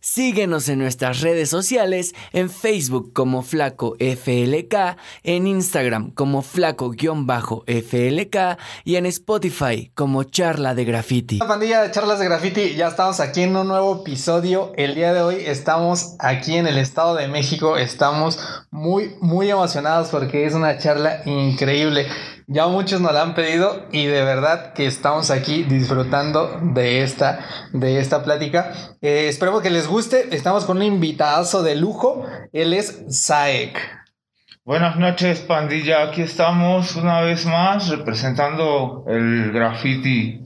Síguenos en nuestras redes sociales, en Facebook como Flaco FLK, en Instagram como Flaco-FLK y en Spotify como Charla de Graffiti. La pandilla de Charlas de Graffiti, ya estamos aquí en un nuevo episodio. El día de hoy estamos aquí en el Estado de México. Estamos muy, muy emocionados porque es una charla increíble. Ya muchos nos la han pedido y de verdad que estamos aquí disfrutando de esta, de esta plática. Eh, espero que les guste. Estamos con un invitadazo de lujo. Él es Saek. Buenas noches, pandilla. Aquí estamos una vez más representando el graffiti.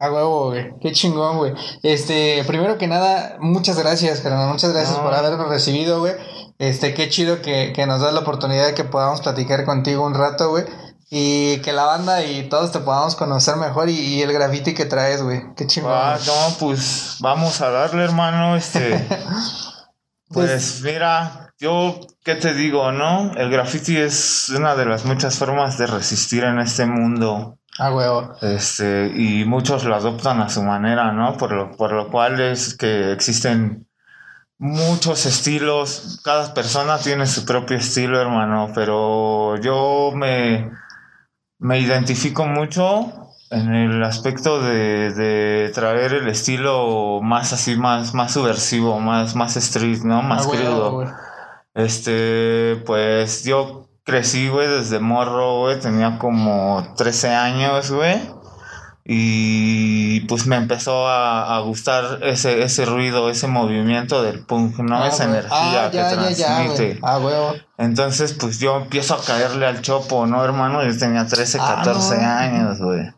A huevo, güey. Qué chingón, güey. Este, primero que nada, muchas gracias, carnal. Muchas gracias No. por habernos recibido, güey. Este, qué chido que, que nos das la oportunidad de que podamos platicar contigo un rato, güey. Y que la banda y todos te podamos conocer mejor y, y el graffiti que traes, güey. Qué chingón. Ah, no, pues vamos a darle, hermano. Este, pues mira, yo, ¿qué te digo, no? El graffiti es una de las muchas formas de resistir en este mundo. A huevo. Este, y muchos lo adoptan a su manera, ¿no? Por lo, por lo cual es que existen muchos estilos. Cada persona tiene su propio estilo, hermano. Pero yo me, me identifico mucho en el aspecto de, de traer el estilo más así, más, más subversivo, más, más street, ¿no? Más A huevo, crudo. güey. Este, pues yo crecí, güey, desde morro, güey, tenía como 13 años, güey. Y pues me empezó a, a gustar ese, ese ruido, ese movimiento del punk, ¿no? Ah, Esa energía Ah, que ya, ya, ya, transmite. güey. A huevo. Entonces, pues yo empiezo a caerle al chopo, ¿no, hermano? Yo tenía 13, Ah, 14 no. años, güey.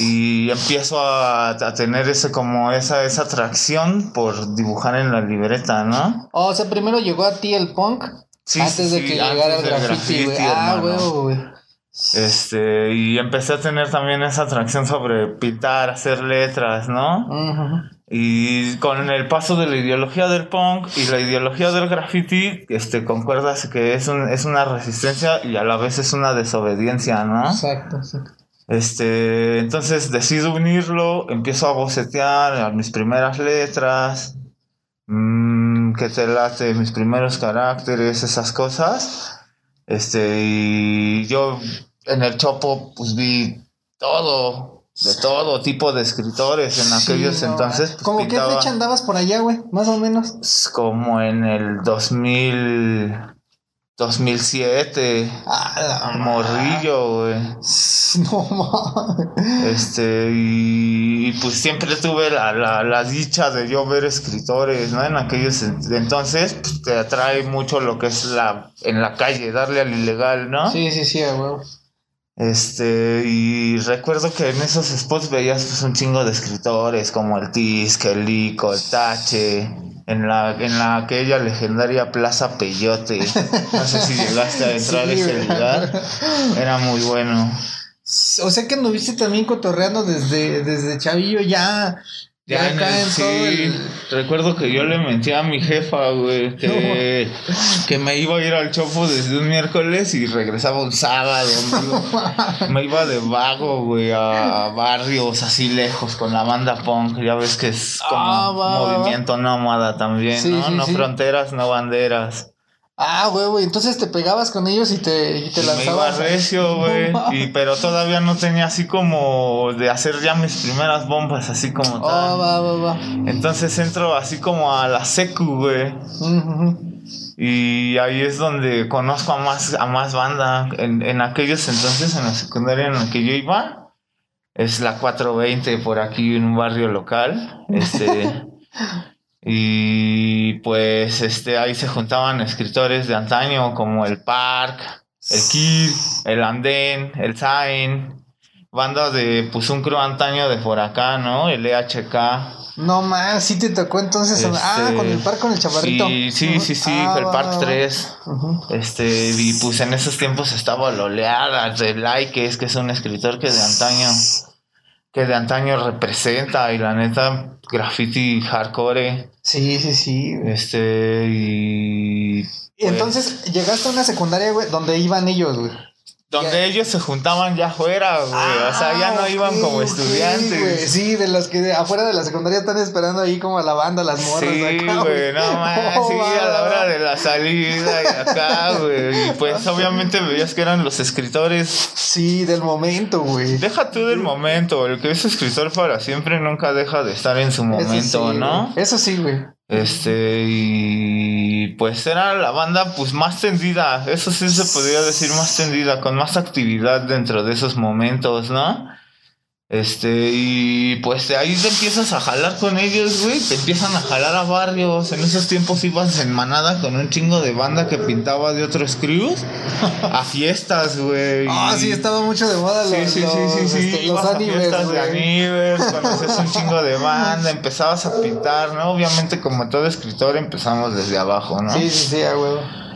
Y empiezo a, a tener ese como esa, esa atracción por dibujar en la libreta, ¿no? O sea, primero llegó a ti el punk Sí, antes sí, de que llegara el graffiti, güey. graffiti, Ah, güey. Este, y empecé a tener también esa atracción sobre pintar, hacer letras, ¿no? Ujú. Y con el paso de la ideología del punk y la ideología del graffiti, este, concuerdas que es, un, es una resistencia y a la vez es una desobediencia, ¿no? Exacto, exacto. Este, entonces decido unirlo, empiezo a bocetear mis primeras letras, mm, que te late, mis primeros caracteres, esas cosas. Este, y yo en el Chopo, pues vi todo, de todo tipo de escritores en aquellos no, entonces. pues, ¿Cómo qué fecha andabas por allá, güey? Más o menos. Como en el 2000, 2007, Ah, la morrillo, güey. No mames. Este, y, y, pues siempre tuve la, la, la dicha de yo ver escritores, ¿no? En aquellos en- entonces, pues, te atrae mucho lo que es la, en la calle, darle al ilegal, ¿no? Sí, sí, sí, huevo. Este, y recuerdo que en esos spots veías pues un chingo de escritores como el Tisk, el Lico, el Tache, en la, en la aquella legendaria Plaza Peyote. No sé si llegaste a entrar Sí, a ese lugar. Era muy bueno. O sea que anduviste también cotorreando desde, desde chavillo ya. Ya, Ya en acá el- en sí, todo el. recuerdo que yo le mentí a mi jefa, güey, que, que me iba a ir al chopo desde un miércoles y regresaba un sábado. amigo. me iba de vago, güey, a barrios así lejos con la banda punk. Ya ves que es como Ah, va, va, movimiento nómada también, Sí, ¿no? sí, no fronteras, no banderas. Ah, güey, güey. Entonces te pegabas con ellos y te, y te Y me iba lanzabas. recio, güey. No y, pero todavía no tenía así como de hacer ya mis primeras bombas, así como Oh, tal. va, va, va. Entonces entro así como a la secu, güey. Y ahí es donde conozco a más, a más banda. En, en aquellos entonces, en la secundaria en la que yo iba, es la 420 por aquí en un barrio local. Este, y pues este, ahí se juntaban escritores de antaño como el Park, el Kid, el Andén, el Zain. Banda de pues un crew antaño de por acá, ¿no? El EHK. No más, sí te tocó entonces. Ah, Este, con el par con el chavarrito. Sí, sí, sí, sí, Ah, el va, Park va, va. 3. Ujú. Este, y pues en esos tiempos estaba la oleada de Laikes, que es un escritor que de antaño, que de antaño representa, y la neta, graffiti hardcore, Sí, sí, sí. este, y... Y entonces llegaste a una secundaria, güey, donde iban ellos, güey. Donde ellos se juntaban ya afuera, güey. o sea, ya no Ah, iban como estudiantes. güey. Sí, de los que afuera de la secundaria están esperando ahí como a la banda, las morras. Sí, acá, güey, no más, Oh, sí, a la hora de la salida y acá, güey. Y pues obviamente veías que eran los escritores. Sí, del momento, güey. Deja tú del momento, el que es escritor para siempre nunca deja de estar en su Eso momento, sí, ¿no? güey. Eso sí, güey. Este, y pues era la banda pues más tendida, eso sí se podría decir más tendida, con más actividad dentro de esos momentos, ¿no? Este, y pues de ahí te empiezas a jalar con ellos, güey, te empiezan a jalar a barrios, en esos tiempos ibas en manada con un chingo de banda que pintaba de otros crews a fiestas, güey. Ah, sí, estaba mucho de moda los, Sí, sí, sí, sí, sí. este, los Ibas a animes, fiestas de animes, conoces un chingo de banda, empezabas a pintar, ¿no? Obviamente, como todo escritor, empezamos desde abajo, ¿no? Sí, sí, sí, a huevo.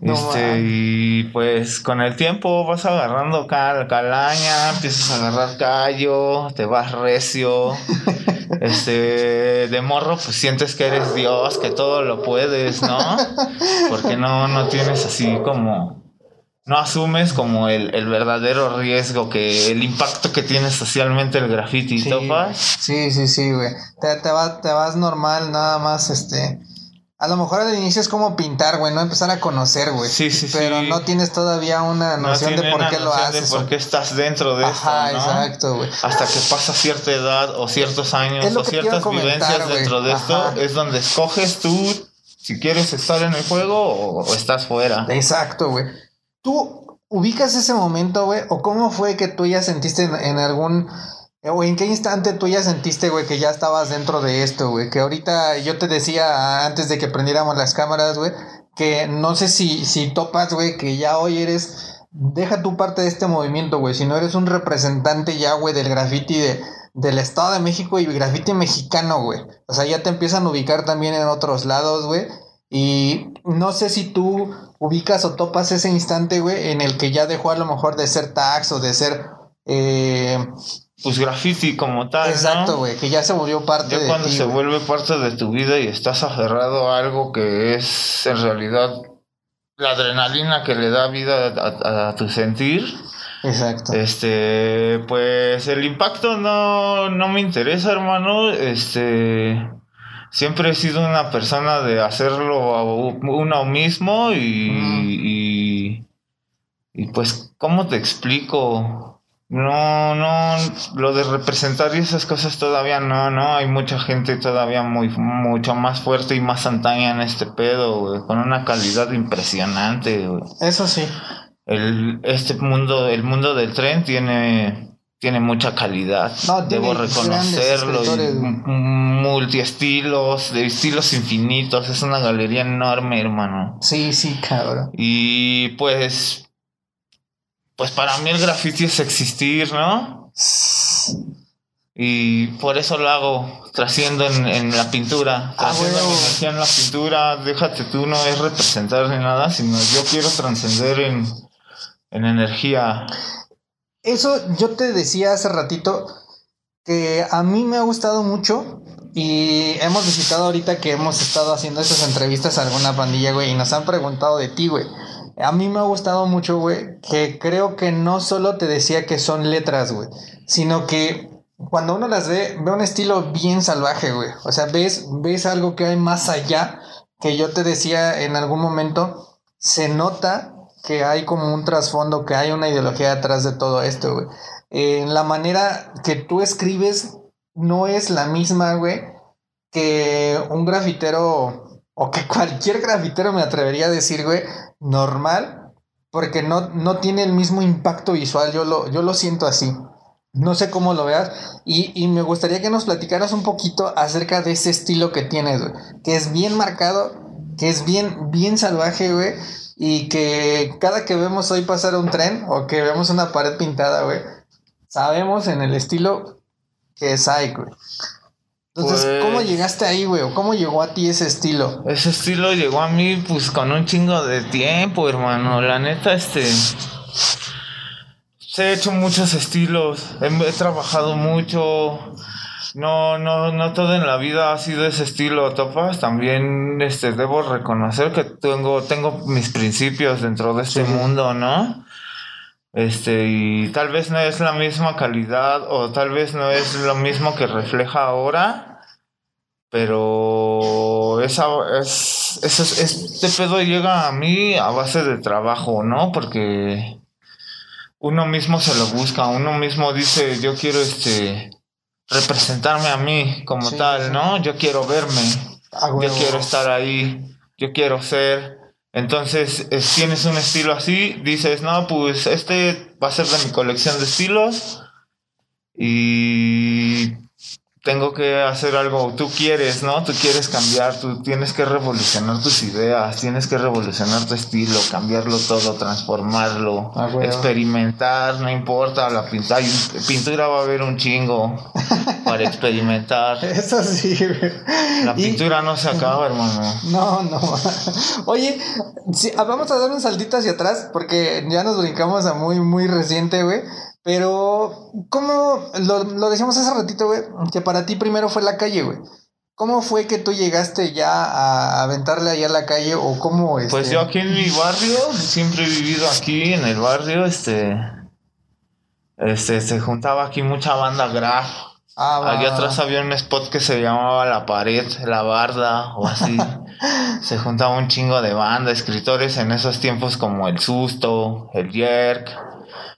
No este, y pues con el tiempo vas agarrando cal, calaña, empiezas a agarrar callo, te vas recio. este, de morro, pues sientes que eres Dios, que todo lo puedes, ¿no? Porque no, no tienes así como. No asumes como el, el verdadero riesgo, que el impacto que tiene socialmente el graffiti, Sí, ¿topas? sí, sí, sí, güey. Te, te, vas, te vas normal, nada más, este... A lo mejor al inicio es como pintar, güey, no empezar a conocer, güey. Sí, sí, sí. Pero no tienes todavía una No noción de por qué lo noción de haces. por qué estás dentro de Ajá, esto, ¿no? exacto, güey. hasta que pasa cierta edad o ciertos años o ciertas vivencias dentro de esto Ajá. es donde escoges tú si quieres estar en el juego o, o estás fuera. Exacto, güey. ¿Tú ubicas ese momento, güey? ¿O cómo fue que tú ya sentiste en, en algún... O en qué instante tú ya sentiste, güey, que ya estabas dentro de esto, güey? Que ahorita yo te decía antes de que prendiéramos las cámaras, güey, que no sé si, si topas, güey, que ya hoy eres... Deja tu parte de este movimiento, güey. Si no eres un representante ya, güey, del graffiti de, del Estado de México y graffiti mexicano, güey. O sea, ya te empiezan a ubicar también en otros lados, güey. Y no sé si tú ubicas o topas ese instante, güey, en el que ya dejó a lo mejor de ser tax o de ser... eh, Pues graffiti como tal. exacto, güey, que ya se volvió parte Ya de cuando ti, se vuelve parte de tu vida y estás aferrado a algo que es en realidad la adrenalina que le da vida a, a- a tu sentir, Exacto. este, pues el impacto no, no me interesa, hermano. Este, siempre he sido una persona de hacerlo a uno mismo y, y, y pues, ¿cómo te explico? No, no, lo de representar y esas cosas todavía no, no, hay mucha gente todavía muy, mucho más fuerte y más antaña en este pedo, güey, con una calidad impresionante, güey. Eso sí. el este mundo el mundo del tren tiene tiene mucha calidad. No, tiene debo reconocerlo multiestilos de estilos infinitos. Es una galería enorme hermano. Sí, sí, cabrón. y pues pues para mí el graffiti es existir no y por eso lo hago trasciendo en, en la pintura Ah, trasciendo energía en la pintura. Déjate tú no es representar ni nada sino yo quiero trascender en en energía. Eso yo te decía hace ratito que a mí me ha gustado mucho y hemos visitado ahorita que hemos estado haciendo esas entrevistas a alguna pandilla, güey, y nos han preguntado de ti, güey. A mí me ha gustado mucho, güey, que creo que no solo te decía que son letras, güey, sino que cuando uno las ve, ve un estilo bien salvaje, güey. O sea, ves, ves algo que hay más allá, que yo te decía en algún momento, se nota que hay como un trasfondo, que hay una ideología detrás de todo esto, güey. En la manera que tú escribes no es la misma, güey, que un grafitero o que cualquier grafitero me atrevería a decir, güey, normal, porque no, no tiene el mismo impacto visual, yo lo, yo lo siento así. No sé cómo lo veas y, y me gustaría que nos platicaras un poquito acerca de ese estilo que tienes, que es bien marcado, que es bien, bien salvaje, güey, y que cada que vemos hoy pasar un tren o que vemos una pared pintada, güey, sabemos en el estilo que es Ike, güey. Entonces, Pues- ¿cómo llegaste ahí, güey? ¿O cómo llegó a ti ese estilo? Ese estilo llegó a mí pues con un chingo de tiempo, hermano. La neta, este... Se he hecho muchos estilos, he, he trabajado mucho. No, no, no todo en la vida ha sido ese estilo, topas. También este, debo reconocer que tengo, tengo mis principios dentro de este Sí. mundo, ¿no? Este, y tal vez no es la misma calidad o tal vez no es lo mismo que refleja ahora, pero esa, es, es, este pedo llega a mí a base de trabajo, ¿no? Porque uno mismo se lo busca, uno mismo dice, yo quiero este representarme a mí como tal, ¿no? Yo quiero verme, yo quiero estar ahí, yo quiero ser. Entonces, tienes un estilo así, dices, no, pues este va a ser de mi colección de estilos y tengo que hacer algo, tú quieres, ¿no? Tú quieres cambiar, tú tienes que revolucionar tus ideas, tienes que revolucionar tu estilo, cambiarlo todo, transformarlo, ah, experimentar, no importa, la pintura, pintura va a haber un chingo para experimentar. Eso sí. La pintura no se acaba, hermano. No, no. Oye, ah, vamos a dar un saltito hacia atrás porque ya nos brincamos a muy, muy reciente, güey. Pero, ¿cómo? Lo, lo decíamos hace ratito, güey, que para ti primero fue la calle, güey. ¿Cómo fue que tú llegaste ya a aventarle allá a la calle o cómo es? Pues este? yo aquí en mi barrio, siempre he vivido aquí en el barrio, este, este, se juntaba aquí mucha banda graf. Ah, Allí atrás había un spot que se llamaba La Pared, La Barda o así. se juntaba un chingo de banda, escritores en esos tiempos como El Susto, El Yerk.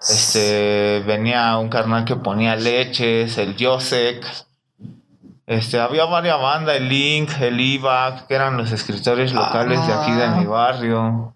Este, venía un carnal que ponía leches, el Josek. Este, había varias bandas, el Link, el Ivac, que eran los escritores locales de aquí de mi ah. barrio.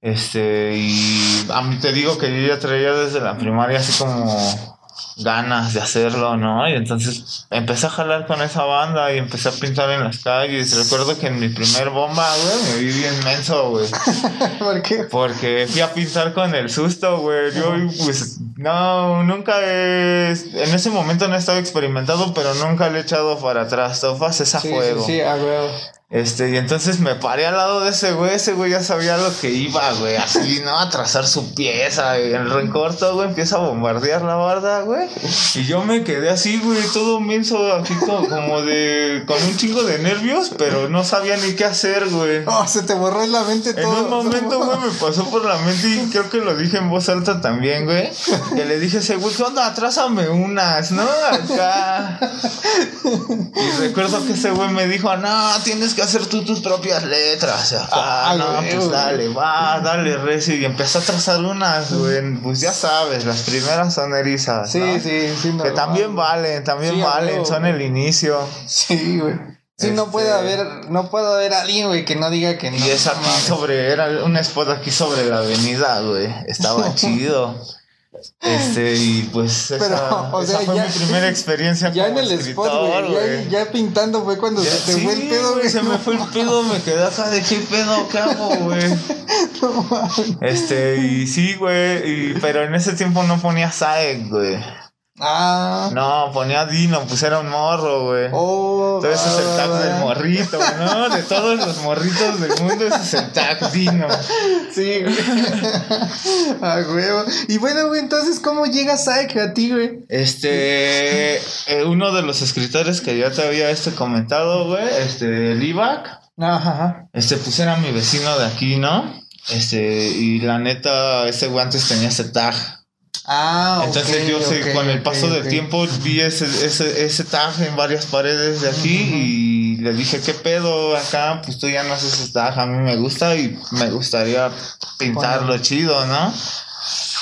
Este, y a mí te digo que yo ya traía desde la primaria así como ganas de hacerlo, ¿no? Y entonces empecé a jalar con esa banda y empecé a pintar en las calles. Recuerdo que en mi primer bomba, güey, me vi bien menso, güey. ¿Por qué? Porque fui a pintar con el susto, güey. Yo, pues, no, nunca he... En ese momento no he estado experimentado, pero nunca le he echado para atrás. Tofas es a fuego. Sí, sí, a güey. Este, y entonces me paré al lado de ese güey, ese güey ya sabía lo que iba, güey, así, ¿no? A trazar su pieza, y el rencorto, güey, empieza a bombardear la barda, güey. Y yo me quedé así, güey, todo menso, así como, de, con un chingo de nervios, pero no sabía ni qué hacer, güey. Oh, se te borró en la mente todo. En un momento, güey, me pasó por la mente y creo que lo dije en voz alta también, güey. Que le dije a ese güey, ¿qué onda? Atrásame unas, ¿no? Acá. Y recuerdo que ese güey me dijo, no, tienes que hacer tú tus propias letras. Ah, no, pues dale, va, dale, recio. Y empezó a trazar unas, güey. Pues ya sabes, las primeras son erizas. Sí, sí, sí. que también valen, también valen, son el inicio. Sí, güey. Sí, no puede este haber, no puede haber alguien, güey, que no diga que no. Y es aquí sobre, era un spot aquí sobre la avenida, güey. Estaba chido. Este, y pues esa, o sea, fue mi primera experiencia ya en el spot, güey. Ya, pintando fue cuando se te fue el pedo, güey. Se me fue el pedo, me quedé acá de qué pedo, ¿qué hago, güey? este, y sí, güey. Pero en ese tiempo no ponía Saek, güey. Ah. No, ponía Dino, pues era un morro, güey. Oh, Entonces ese es el tag del morrito, ¿no? De todos los morritos del mundo, ese es el tag Dino. Sí, güey. ah, güey. Y bueno, güey, entonces, ¿cómo llega Saek a ti, güey? Este. Eh, uno de los escritores que ya te había este comentado, güey, este, Livac. Ajá. Este, pues era mi vecino de aquí, ¿no? Este, y la neta, ese güey antes tenía ese tag. Ah, Entonces yo sé, con el paso del tiempo vi ese, ese, ese tag en varias paredes de aquí y le dije, ¿qué pedo acá? Pues tú ya no haces ese tag, a mí me gusta y me gustaría pintarlo chido, ¿no?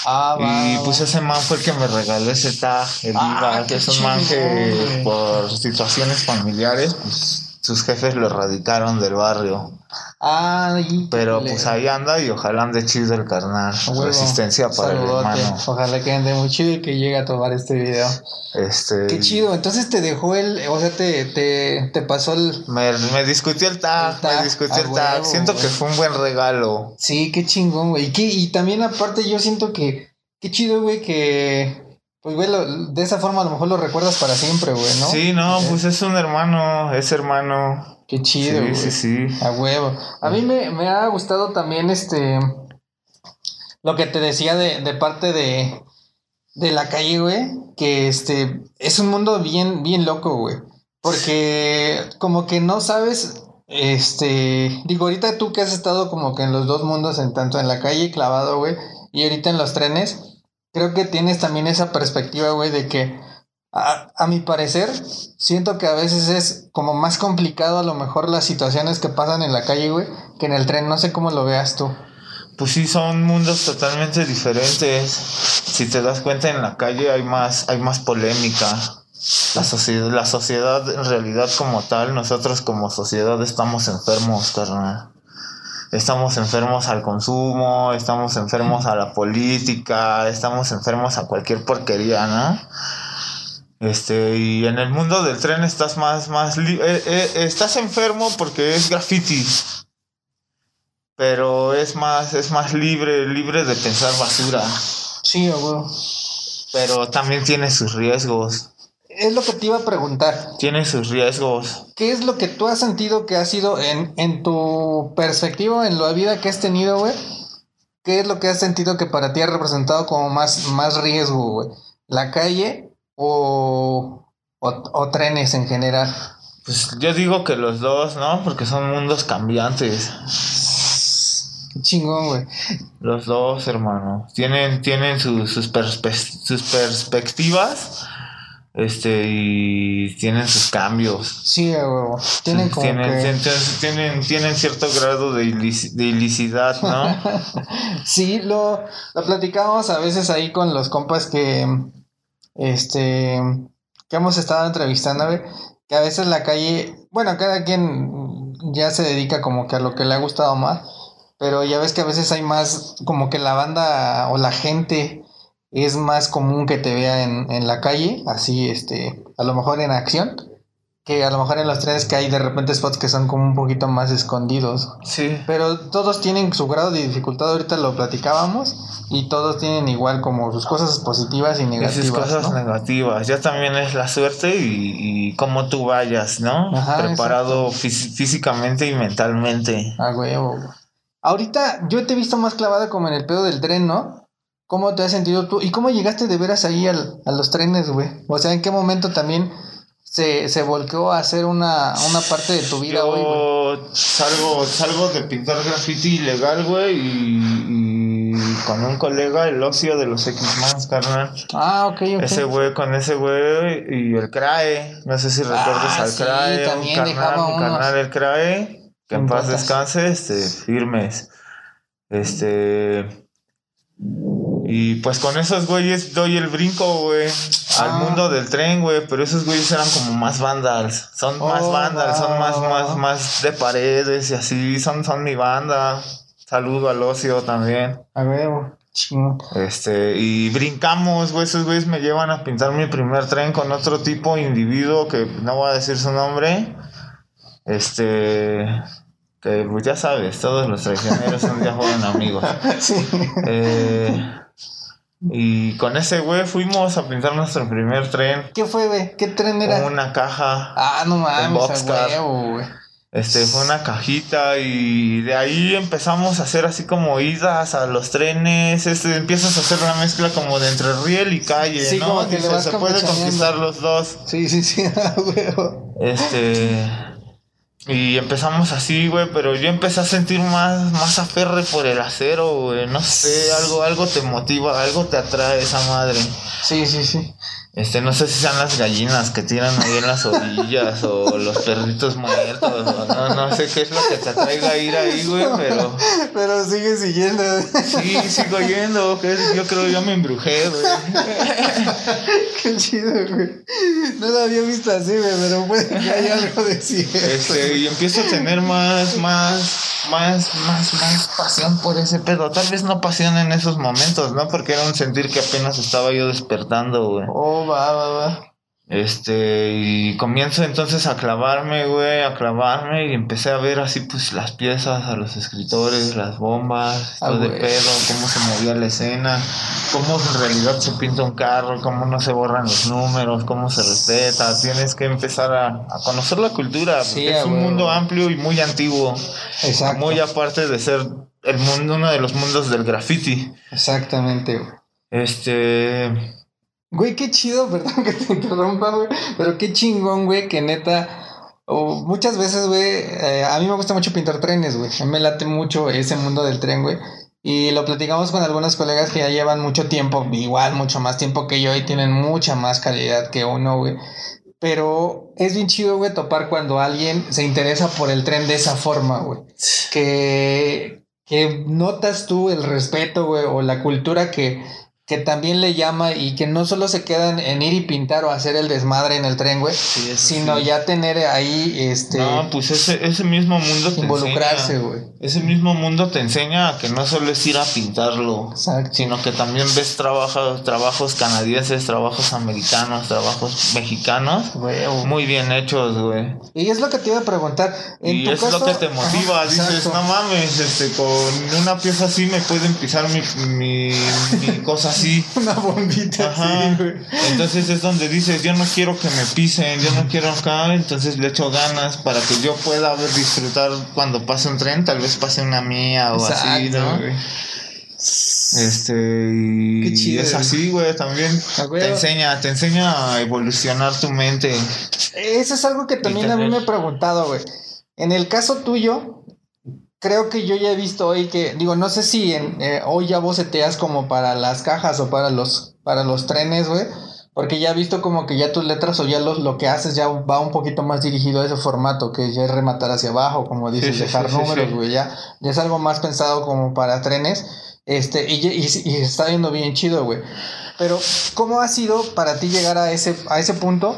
Ah, y pues ese man fue el que me regaló ese tag, el ah, que es un man que por situaciones familiares, pues sus jefes lo erradicaron del barrio. Ay, Pero pues ahí anda y ojalá ande chido el carnal. Resistencia para el hermano. Ojalá que ande muy chido y que llegue a tomar este video. Este. Qué chido. Entonces te dejó el. O sea, te, te, te pasó el. Me, me, discutió el tag. Me discutió el tag. siento que fue un buen regalo. Sí, qué chingón, güey. Y, y también, aparte, yo siento que. Qué chido, güey, que pues, güey, de esa forma a lo mejor lo recuerdas para siempre, güey, ¿no? Sí, no, pues es un hermano, es hermano. Qué chido, sí, Sí, sí, A huevo. A mí me, me, ha gustado también este. Lo que te decía de, de parte de. De la calle, güey. Que este. Es un mundo bien, bien loco, güey. Porque como que no sabes. Este. Digo, ahorita tú que has estado como que en los dos mundos, en tanto en la calle clavado, güey y ahorita en los trenes, creo que tienes también esa perspectiva, güey, de que a, mi parecer, siento que a veces es como más complicado a lo mejor las situaciones que pasan en la calle, güey, que en el tren. No sé cómo lo veas tú. Pues sí, son mundos totalmente diferentes. Si te das cuenta, en la calle hay más, hay más polémica. La sociedad, la sociedad en realidad como tal, nosotros como sociedad estamos enfermos, carnal. Estamos enfermos al consumo, estamos enfermos a la política, estamos enfermos a cualquier porquería, ¿no? Este, y en el mundo del tren estás más, más, eh, eh, estás enfermo porque es graffiti. Pero es más, es más libre, libre de pensar basura. Sí, güey. Pero también tiene sus riesgos. Es lo que te iba a preguntar. Tiene sus riesgos. ¿Qué es lo que tú has sentido que ha sido en, en tu perspectiva, en la vida que has tenido, güey? ¿Qué es lo que has sentido que para ti ha representado como más, más riesgo, güey? ¿La calle o, o, trenes en general? Pues yo digo que los dos, ¿no? Porque son mundos cambiantes. chingón, güey. Los dos, hermano. Tienen, tienen sus, sus perspectivas este y tienen sus cambios. Sí, güey. Tienen como tienen, tienen, tienen, cierto grado de, de ilicidad, ¿no? sí, lo, lo platicamos a veces ahí con los compas que este que hemos estado entrevistando, que a veces la calle, bueno, cada quien ya se dedica como que a lo que le ha gustado más, pero ya ves que a veces hay más como que la banda o la gente es más común que te vea en, en la calle, así, este, a lo mejor en acción, que a lo mejor en los trenes que hay de repente spots que son como un poquito más escondidos. Sí. Pero todos tienen su grado de dificultad, ahorita lo platicábamos, y todos tienen igual como sus cosas positivas y negativas. Y sus cosas negativas. Ya también es la suerte y, y cómo tú vayas, ¿no? Preparado físicamente y mentalmente. Ah, huevo. Ahorita yo te he visto más clavada como en el pedo del tren, ¿no? ¿Cómo te has sentido tú? ¿Y cómo llegaste de veras ahí al, a los trenes, güey? O sea, ¿en qué momento también se, se volcó a hacer una, una parte de tu vida, güey? Yo salgo, salgo de pintar graffiti ilegal, güey, y, con un colega, el ocio de los X-Mans, carnal. Ah, ok, ok. Ese güey, con ese güey, y el CRAE, no sé si recuerdas ah, al sí, CRAE, también un carnal, el CRAE, que en paz descanse, este, firmes. Este y pues con esos güeyes doy el brinco, güey, al ah. mundo del tren, güey. Pero esos güeyes eran como más vandals. Son más oh, vandals, son más, más, más de paredes y así. Son, son mi banda. Saludo al ocio también. A ver, Este, y brincamos, güey. Esos güeyes me llevan a pintar mi primer tren con otro tipo de individuo que no voy a decir su nombre. Este que pues ya sabes, todos los traicioneros un día fueron amigos. Sí. Eh, y con ese güey fuimos a pintar nuestro primer tren. ¿Qué fue, güey? ¿Qué tren era? Una caja. Ah, no mames, güey. Este, fue una cajita y de ahí empezamos a hacer así como idas a los trenes, este, empiezas a hacer una mezcla como de entre riel y calle, sí, Como que se puede conquistar los dos. Sí, sí, sí. Este... Y empezamos así, güey, pero yo empecé a sentir más, más aferre por el acero, güey. No sé, algo, algo te motiva, algo te atrae esa madre. Sí, sí, sí. Este, no sé si sean las gallinas que tiran ahí en las orillas o los perritos muertos. O no, no sé qué es lo que te atraiga a ir ahí, güey, pero. Pero sigue siguiendo. Sí, sigo yendo. Yo creo que ya me embrujé, güey. qué chido, güey. No lo había visto así, güey, pero puede que haya algo de cierto. Este, y empiezo a tener más, más más, más, más pasión por ese pedo. Tal vez no pasión en esos momentos, ¿no? Porque era un sentir que apenas estaba yo despertando, güey. Oh, va, va, va. Este, y comienzo entonces a clavarme, güey, a clavarme y empecé a ver así pues las piezas, a los escritores, las bombas, ah, todo de pedo, cómo se movía la escena, cómo en realidad se pinta un carro, cómo no se borran los números, cómo se respeta, tienes que empezar a, conocer la cultura, porque es un mundo amplio y muy antiguo, Exacto. muy aparte de ser el mundo, uno de los mundos del graffiti. Exactamente, güey. Este Güey, qué chido, perdón que te interrumpa, güey. Pero qué chingón, güey, que neta. muchas veces, güey, eh, a mí me gusta mucho pintar trenes, güey. Me late mucho ese mundo del tren, güey. Y lo platicamos con algunos colegas que ya llevan mucho tiempo, igual mucho más tiempo que yo y tienen mucha más calidad que uno, güey. Pero es bien chido, güey, topar cuando alguien se interesa por el tren de esa forma, güey. Que, que notas tú el respeto, güey, o la cultura que, que también le llama y que no solo se quedan en ir y pintar o hacer el desmadre en el tren, güey, sino ya tener ahí este No, pues ese, ese mismo mundo te involucrarse, güey. Ese mismo mundo te enseña a que no solo es ir a pintarlo, Exacto. sino que también ves trabajos, trabajos canadienses, trabajos americanos, trabajos mexicanos, muy bien hechos, güey. Y es lo que te iba a preguntar. En Y tu es caso- lo que te motiva, Ajá, dices, exacto. no mames, este, con una pieza así me pueden pisar mi, mi, mi cosa así. Una bombita Ajá. así, güey. Entonces es donde dices, yo no quiero que me pisen, yo no quiero acá, entonces le echo ganas para que yo pueda ver, disfrutar cuando pase un tren, tal vez pase una mía o así, ¿no? güey. Este, y, Qué chido, es así, güey, también te enseña, te enseña a evolucionar tu mente. Eso es algo que también a mí me he preguntado, güey. En el caso tuyo, creo que yo ya he visto hoy que, digo, no sé si en, eh, hoy ya boceteas como para las cajas o para los, para los trenes, güey. Porque ya he visto como que ya tus letras o ya los, lo que haces ya va un poquito más dirigido a ese formato, que ya es rematar hacia abajo, como dices, sí, dejar sí, números, güey, ya, ya es algo más pensado como para trenes. Este, y, y, y está viendo bien chido, güey. Pero, ¿cómo ha sido para ti llegar a ese, a ese punto?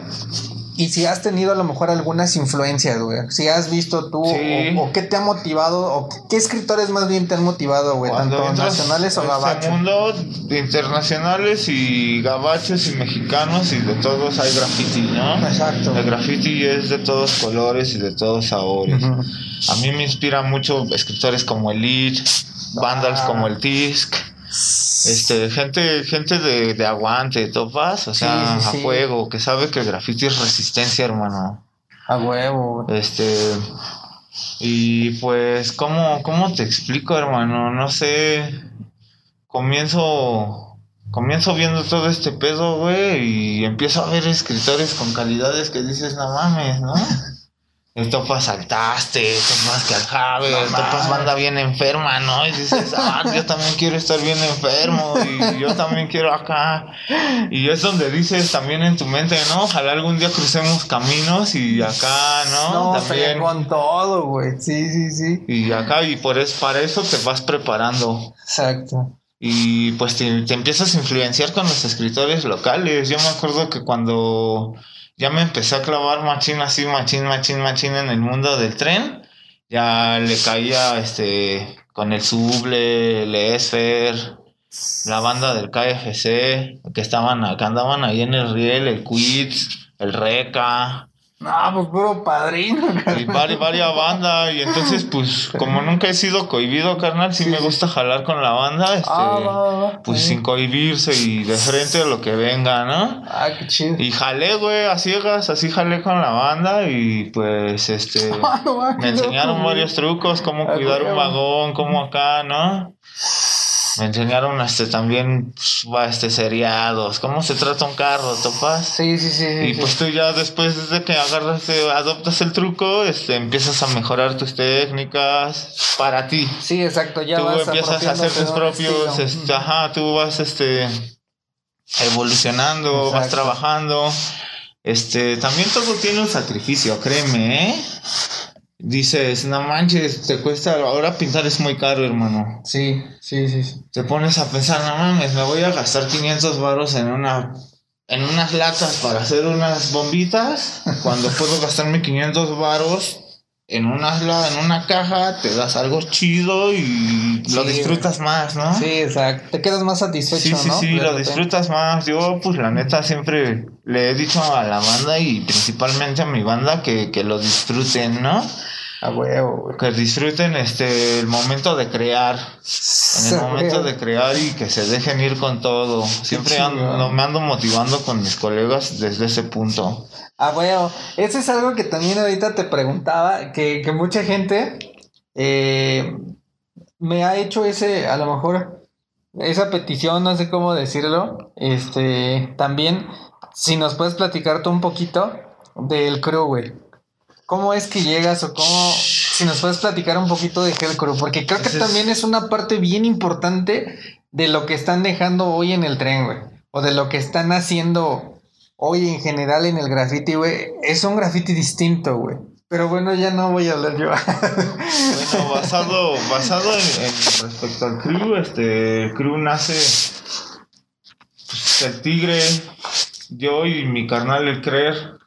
Y si has tenido a lo mejor algunas influencias, güey. Si has visto tú, Sí. o, o qué te ha motivado, o qué escritores más bien te han motivado, güey, Cuando tanto nacionales o gabachos. mundo internacionales y gabachos y mexicanos y de todos hay graffiti, ¿no? Exacto. El graffiti es de todos colores y de todos sabores. A mí me inspira mucho escritores como el Lich, Vandals Ah. como el Tisk, este, gente, gente de, de aguante, topas, o sea, Sí, sí, a fuego, que sabe que el graffiti es resistencia, hermano. A huevo. Este, y pues, ¿cómo, cómo te explico, hermano? No sé, comienzo, comienzo viendo todo este pedo, güey, y empiezo a ver escritores con calidades que dices, no mames, ¿no? Topas saltaste, topas que al Javier, No topas banda bien enferma, ¿no? Y dices, ah, yo también quiero estar bien enfermo, y yo también quiero acá. Y es donde dices también en tu mente, ¿no? Ojalá algún día crucemos caminos y acá, ¿no? No, también con todo, güey. Sí, sí, sí. Y acá, y por eso, para eso te vas preparando. Exacto. Y pues te, te empiezas a influenciar con los escritores locales. Yo me acuerdo que cuando ya me empecé a clavar machín así, machín, machín, machín en el mundo del tren, ya le caía este con el Suble, el Esfer, la banda del KFC, que estaban que andaban ahí en el riel, el Quits, el Reca, No, pues puro padrino, y vari- varias bandas. Y entonces, pues, como nunca he sido cohibido, carnal, sí, me gusta jalar con la banda, este, Ah, va, va, pues Sí. sin cohibirse y de frente a lo que venga, ¿no? Ah, qué chido. Y jalé, güey, a ciegas, así jalé con la banda y pues, este, Ah, no, me enseñaron loco, varios trucos, cómo Ah, cuidar un vagón, cómo acá, ¿no? Me enseñaron este también pues, este seriados, cómo se trata un carro, topas. Sí, sí, sí. Y sí. pues tú ya después de que agarras, eh, adoptas el truco, este, empiezas a mejorar tus técnicas para ti. Sí, exacto. Ya tú vas empiezas a hacer tus propios, este, ajá, tú vas, este, evolucionando, vas trabajando. Este, también todo tiene un sacrificio, créeme, ¿eh? Dices, no manches, te cuesta, ahora pintar es muy caro, hermano. Sí, sí, sí. sí. Te pones a pensar, no mames, me voy a gastar 500 varos en una en unas latas para hacer unas bombitas cuando puedo gastarme 500 varos en unas la- en una caja, te das algo chido y lo Sí, disfrutas más, ¿no? Sí, exacto. Te quedas más satisfecho, Sí, sí, ¿no? sí, De lo disfrutas más. Yo, pues, la neta, siempre le he dicho a la banda y principalmente a mi banda que, que lo disfruten, ¿no? A huevo. Que disfruten este el momento de crear. En el A momento huevo. de crear y que se dejen ir con todo. Siempre ando, me ando motivando con mis colegas desde ese punto. Ah, bueno, eso es algo que también ahorita te preguntaba, que, que mucha gente eh, me ha hecho ese, a lo mejor, esa petición, no sé cómo decirlo, este, también, si nos puedes platicar tú un poquito del crew, güey. ¿Cómo es que llegas o cómo, si nos puedes platicar un poquito de Hell Crew? Porque creo que también es una parte bien importante de lo que están dejando hoy en el tren, güey. O de lo que están haciendo hoy en general en el graffiti, güey. Es un graffiti distinto, güey. Pero bueno, ya no voy a hablar yo. Bueno, basado, basado en, en respecto al crew, este, el crew nace pues, el tigre, yo y mi carnal el creer,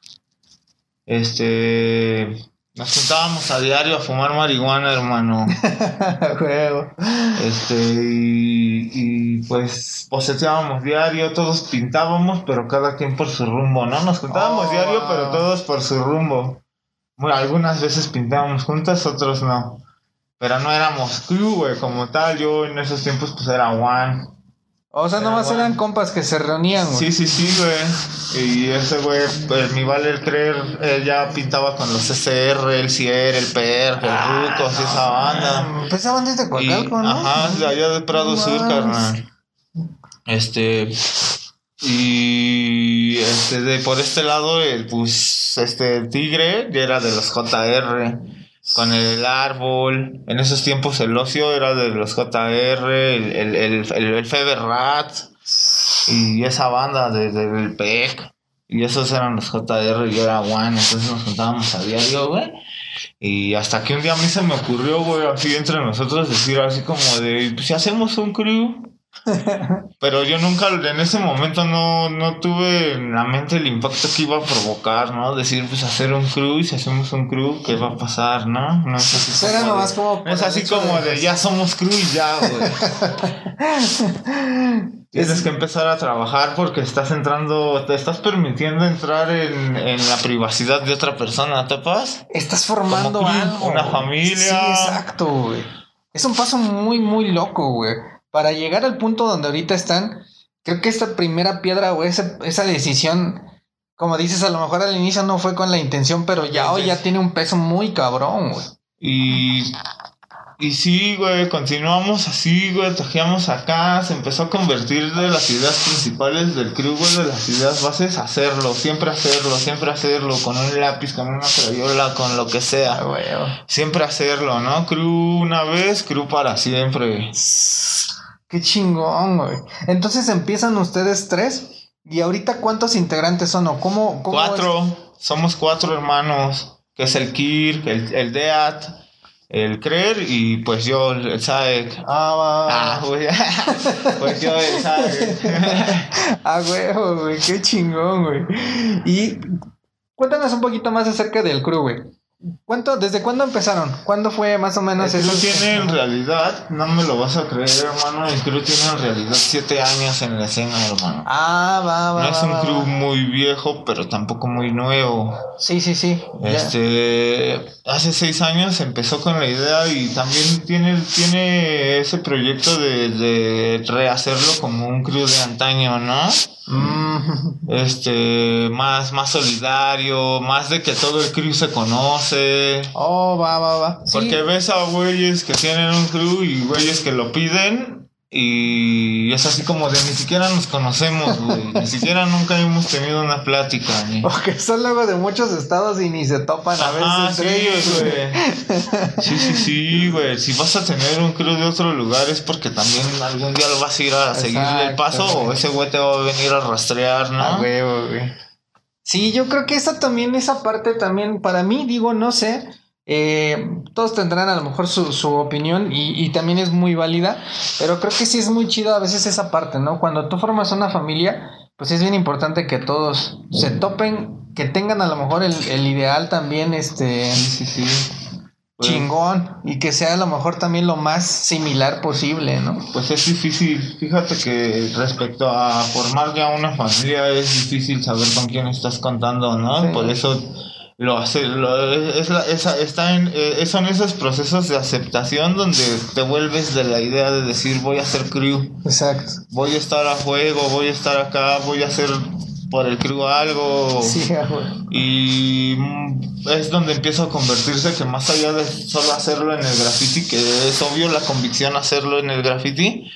este, nos juntábamos a diario a fumar marihuana, hermano, Juego. este, y, y, pues poseteábamos diario, todos pintábamos, pero cada quien por su rumbo, ¿no? Nos juntábamos Oh, diario, pero todos por su rumbo. Bueno, algunas veces pintábamos juntas, otros no. Pero no éramos crew, güey, como tal. Yo en esos tiempos, pues era one. O sea, Pero nomás bueno. eran compas que se reunían, güey. Sí, sí, sí, güey. Y ese güey, pues, mi vale el creer, él ya pintaba con los SR, el Cier, el PER, el Ah, Rucos y esa banda. Pues esa banda es de Coacalco, ¿no? Ajá, de allá de Prado No Sur, carnal. Este. Y este de por este lado, el pues este el tigre ya era de los JR. Con el árbol. En esos tiempos el ocio era de los JR, el, el, el, el, Feber Rat. Y esa banda de- de- del PEC. Y esos eran los JR y yo era One. Entonces nos juntábamos a diario, güey. Y hasta que un día a mí se me ocurrió, güey, así entre nosotros decir así como de, pues si hacemos un crew. Pero yo nunca, en ese momento no, no tuve en la mente el impacto que iba a provocar, ¿no? Decir, pues hacer un crew y si hacemos un crew, ¿qué va a pasar, no? No es así Era como nomás de- como no por es así como de- de, ya somos crew y ya, güey. Tienes que empezar a trabajar porque estás entrando, te estás permitiendo entrar en, en la privacidad de otra persona, ¿tapas? Estás formando algo. una familia. Sí, exacto, güey. Es un paso muy, muy loco, güey. Para llegar al punto donde ahorita están, creo que esta primera piedra, güey, esa, esa decisión, como dices, a lo mejor al inicio no fue con la intención, pero ya hoy ya tiene un peso muy cabrón, güey. Y, y sí, güey, continuamos así, güey, tajeamos acá, se empezó a convertir de las ideas principales del crew, güey, de las ideas bases, hacerlo, siempre hacerlo, siempre hacerlo, con un lápiz, con una crayola, con lo que Ah, sea. güey. Siempre hacerlo, ¿no? Crew una vez, crew para siempre. Qué chingón, güey. Entonces empiezan ustedes tres. ¿Y ahorita cuántos integrantes son? ¿O cómo? cómo es? Cuatro, somos cuatro hermanos, que es el Kirk, el, el Deat, el Creer y pues yo, el Saek. Ah, va, Ah, güey. pues yo, el Saek. Ah, güey, güey, qué chingón, güey. Y cuéntanos un poquito más acerca del crew, güey. ¿Cuánto, ¿Desde cuándo empezaron? ¿Cuándo fue más o menos eso? tiene en realidad, no me lo vas a creer, hermano, el crew tiene en realidad siete años en la escena, hermano. Ah, va, va. No es un va, crew va. muy viejo, pero tampoco muy nuevo. Sí, sí, sí. ya. Este, hace seis años empezó con la idea y también tiene, tiene ese proyecto de, de rehacerlo como un crew de antaño, ¿no? Mm, Este, más, más solidario, más de que todo el crew se conoce. Oh, va, va, va. Sí. Porque ves a güeyes que tienen un crew y güeyes que lo piden. Y es así como de ni siquiera nos conocemos, güey. ni siquiera nunca hemos tenido una plática. Ni... Porque son luego de muchos estados y ni se topan a Ajá, veces sí, güey. Sí, sí, sí, güey. Si vas a tener un crew de otro lugar es porque también algún día lo vas a ir a seguirle el paso Exacto, o ese güey te va a venir a rastrear, ¿no? Ah, huevo, güey. Sí, yo creo que esa también, esa parte también, para mí, digo, no sé. eh, todos tendrán a lo mejor su, su opinión y, y también es muy válida, pero creo que sí es muy chido a veces esa parte, ¿no? Cuando tú formas una familia, pues es bien importante que todos se topen, que tengan a lo mejor el, el ideal también, este, Sí, sí, sí. Pues- chingón y que sea a lo mejor también lo más similar posible, ¿no? Pues es difícil. Fíjate que respecto a formar ya una familia es difícil saber con quién estás contando, ¿no? Sí. Por eso lo hace, lo, es la- esa- está en, eh, son esos procesos de aceptación donde te vuelves de la idea de decir voy a ser crew, Exacto. voy a estar a juego, voy a estar acá, voy a hacer por el crew algo. Sí. Y es donde empieza a convertirse que más allá de solo hacerlo en el graffiti, que es obvio la convicción hacerlo en el graffiti,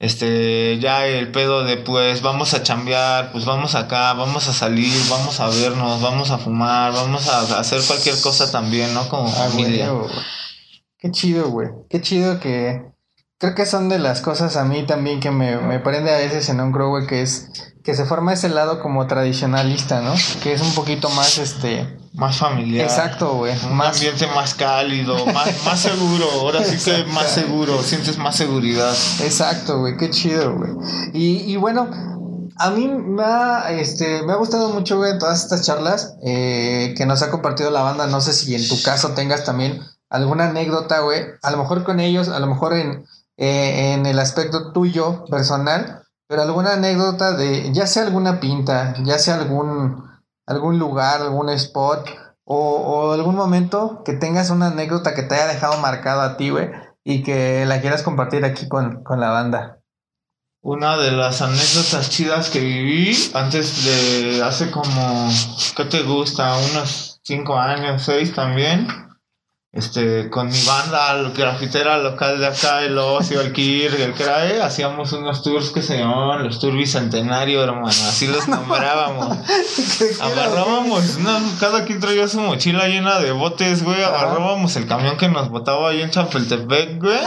este, ya el pedo de pues vamos a chambear, pues vamos acá, vamos a salir, vamos a vernos, vamos a fumar, vamos a hacer cualquier cosa también, ¿no? Como Ah, familia. güey, güey. Qué chido, güey. Qué chido que. Creo que son de las cosas a mí también que me, me prende a veces en un grow, güey, que es que se forma ese lado como tradicionalista, ¿no? Que es un poquito más, este... Más familiar. Exacto, güey. Un Más, ambiente más cálido, más, más seguro. Ahora sí que más seguro, sientes más seguridad. Exacto, güey, qué chido, güey. Y, y bueno, a mí me ha, este, me ha gustado mucho, güey, todas estas charlas eh, que nos ha compartido la banda. No sé si en tu caso tengas también alguna anécdota, güey. A lo mejor con ellos, a lo mejor en, eh, en el aspecto tuyo, personal, pero alguna anécdota de, ya sea alguna pinta, ya sea algún, algún lugar, algún spot. O, algún momento que tengas una anécdota que te haya dejado marcado a ti, güey, y que la quieras compartir aquí con, con la banda. Una de las anécdotas chidas que viví antes de hace como, ¿qué te gusta? Unos cinco años, seis también. Este, con mi banda el grafitera local de acá, el Ocio, el Kirk, el Crae, hacíamos unos tours que se llamaban los Tours Bicentenario, hermano, así los nombrábamos. Agarrábamos, una- cada quien traía su mochila llena de botes, güey. Agarrábamos el camión que nos botaba ahí en Chapultepec, güey.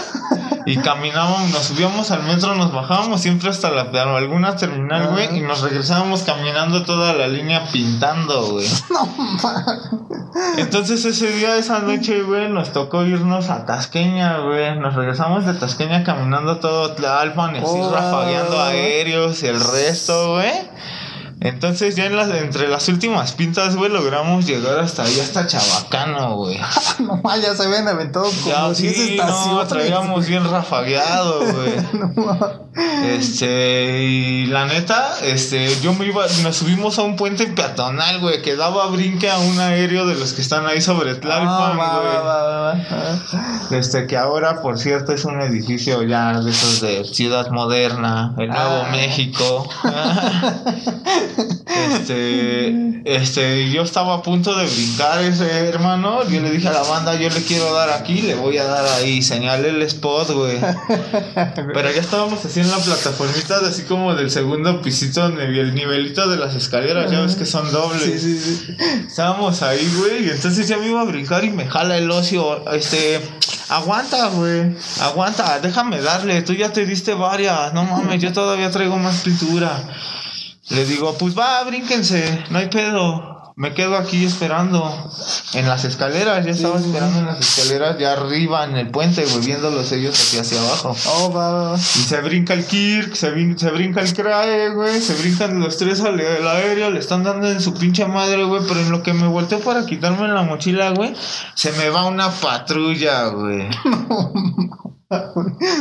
Y caminábamos, nos subíamos al metro, nos bajábamos siempre hasta la alguna terminal, güey. Y nos regresábamos caminando toda la línea pintando, güey. Entonces ese día, esa noche, güey, nos tocó irnos a Tasqueña, güey. Nos regresamos de Tasqueña caminando todo Tlalpan y así Oh. rafagueando aéreos y el resto, güey. Entonces ya en las, entre las últimas pintas, güey, logramos llegar hasta ahí, hasta Chabacano, güey. No ya se habían aventado como Ya 10 sí, estaciones. no, traíamos bien rafagueado, güey. No. Este, y la neta, este, yo me iba, nos subimos a un puente peatonal, güey, que daba brinque a un aéreo de los que están ahí sobre Ah, Tlalpan, va, güey. Este, que ahora, por cierto, es un edificio ya de esos de Ciudad Moderna, el Nuevo Ah. México. este, este, yo estaba a punto de brincar ese hermano. Yo le dije a la banda, yo le quiero dar aquí, le voy a dar ahí, señalé el spot, güey. Pero ya estábamos así en la plataformita, así como del segundo pisito, el nivelito de las escaleras, ya ves que son dobles. Sí, sí, sí. Estábamos ahí, güey, y entonces ya me iba a brincar y me jala el ocio. Este, aguanta, güey, aguanta, déjame darle, tú ya te diste varias, no mames, yo todavía traigo más pintura. Le digo, pues va, brínquense, no hay pedo. Me quedo aquí esperando en las escaleras, ya estaba esperando en las escaleras, ya arriba en el puente, güey, viendo los sellos hacia hacia abajo. Oh, va, va, va. Y se brinca el Kirk, se, brin- se brinca el Crae, güey. Se brincan los tres al al aéreo, le están dando en su pinche madre, güey. Pero en lo que me volteo para quitarme la mochila, güey, se me va una patrulla, güey.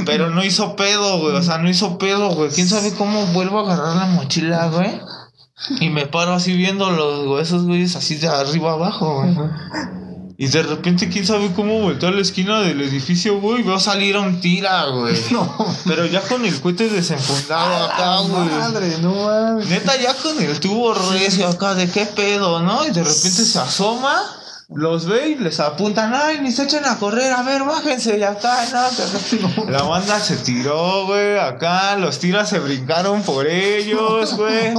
Pero no hizo pedo, güey. O sea, no hizo pedo, güey. ¿Quién sabe cómo vuelvo a agarrar la mochila, güey? Y me paro así viendo los huesos, güeyes, así de arriba abajo, güey. Y de repente, quién sabe cómo volteó a la esquina del edificio, güey. y Veo salir a un tira, güey. Pero ya con el cohete desenfundado acá, güey. Madre, no mames. Neta, ya con el tubo recio acá, de qué pedo, ¿no? Y de repente se asoma, los ve y les apuntan, ay, ni se echen a correr, a ver, bájense y acá, no, La banda se tiró, güey, acá, los tiras se brincaron por ellos, güey.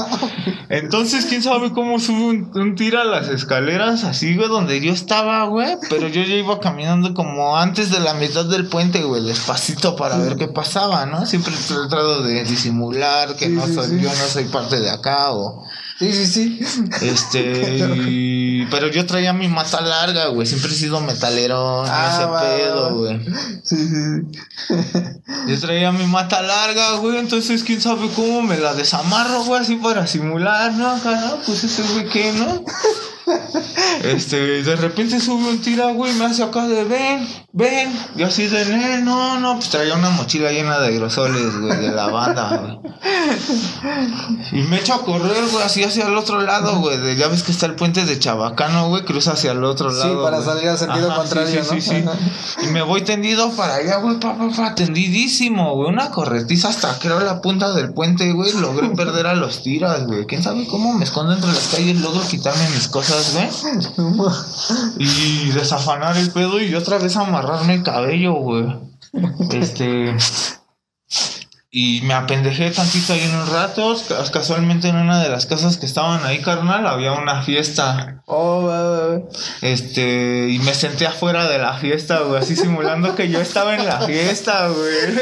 Entonces, quién sabe cómo sube un, un tira a las escaleras así, güey, donde yo estaba, güey. Pero yo ya iba caminando como antes de la mitad del puente, güey, despacito para ver qué pasaba, ¿no? Siempre he tratado de disimular que Sí, no sí, soy, sí. yo no soy parte de acá o. Sí, sí, sí. Este. Pero yo traía mi mata larga, güey. Siempre he sido metalero, Ah, ese pedo, güey. Sí, sí, sí. Yo traía mi mata larga, güey, entonces quién sabe cómo me la desamarro, güey, así para simular, ¿no? Acá, ¿no? Pues ese güey, ¿qué, no? Este, de repente sube un tira, güey, me hace acá de ven, ven, y así de, "Eh, no, no, pues traía una mochila llena de aerosoles, güey, de la banda, güey. Y me echo a correr, güey, así hacia el otro lado, güey, ya ves que está el puente de Chabacano, güey, cruza hacia el otro Sí, lado. para güey. salir al sentido Ajá, contrario, sí, sí, ¿no? sí, sí. Y me voy tendido para allá, güey, pa, pa, pa, tendidísimo, güey. Una corretiza hasta creo la punta del puente, güey. Logré perder a los tiras, güey. ¿Quién sabe cómo me escondo entre las calles? Logro quitarme mis cosas, Y desafanar el pedo y otra vez amarrarme el cabello, güey. Este. Y me apendejé tantito ahí en un rato. ca- Casualmente en una de las casas que estaban ahí, carnal, había una fiesta. Oh. Este, y me senté afuera de la fiesta, güey, así simulando que yo estaba en la fiesta, güey.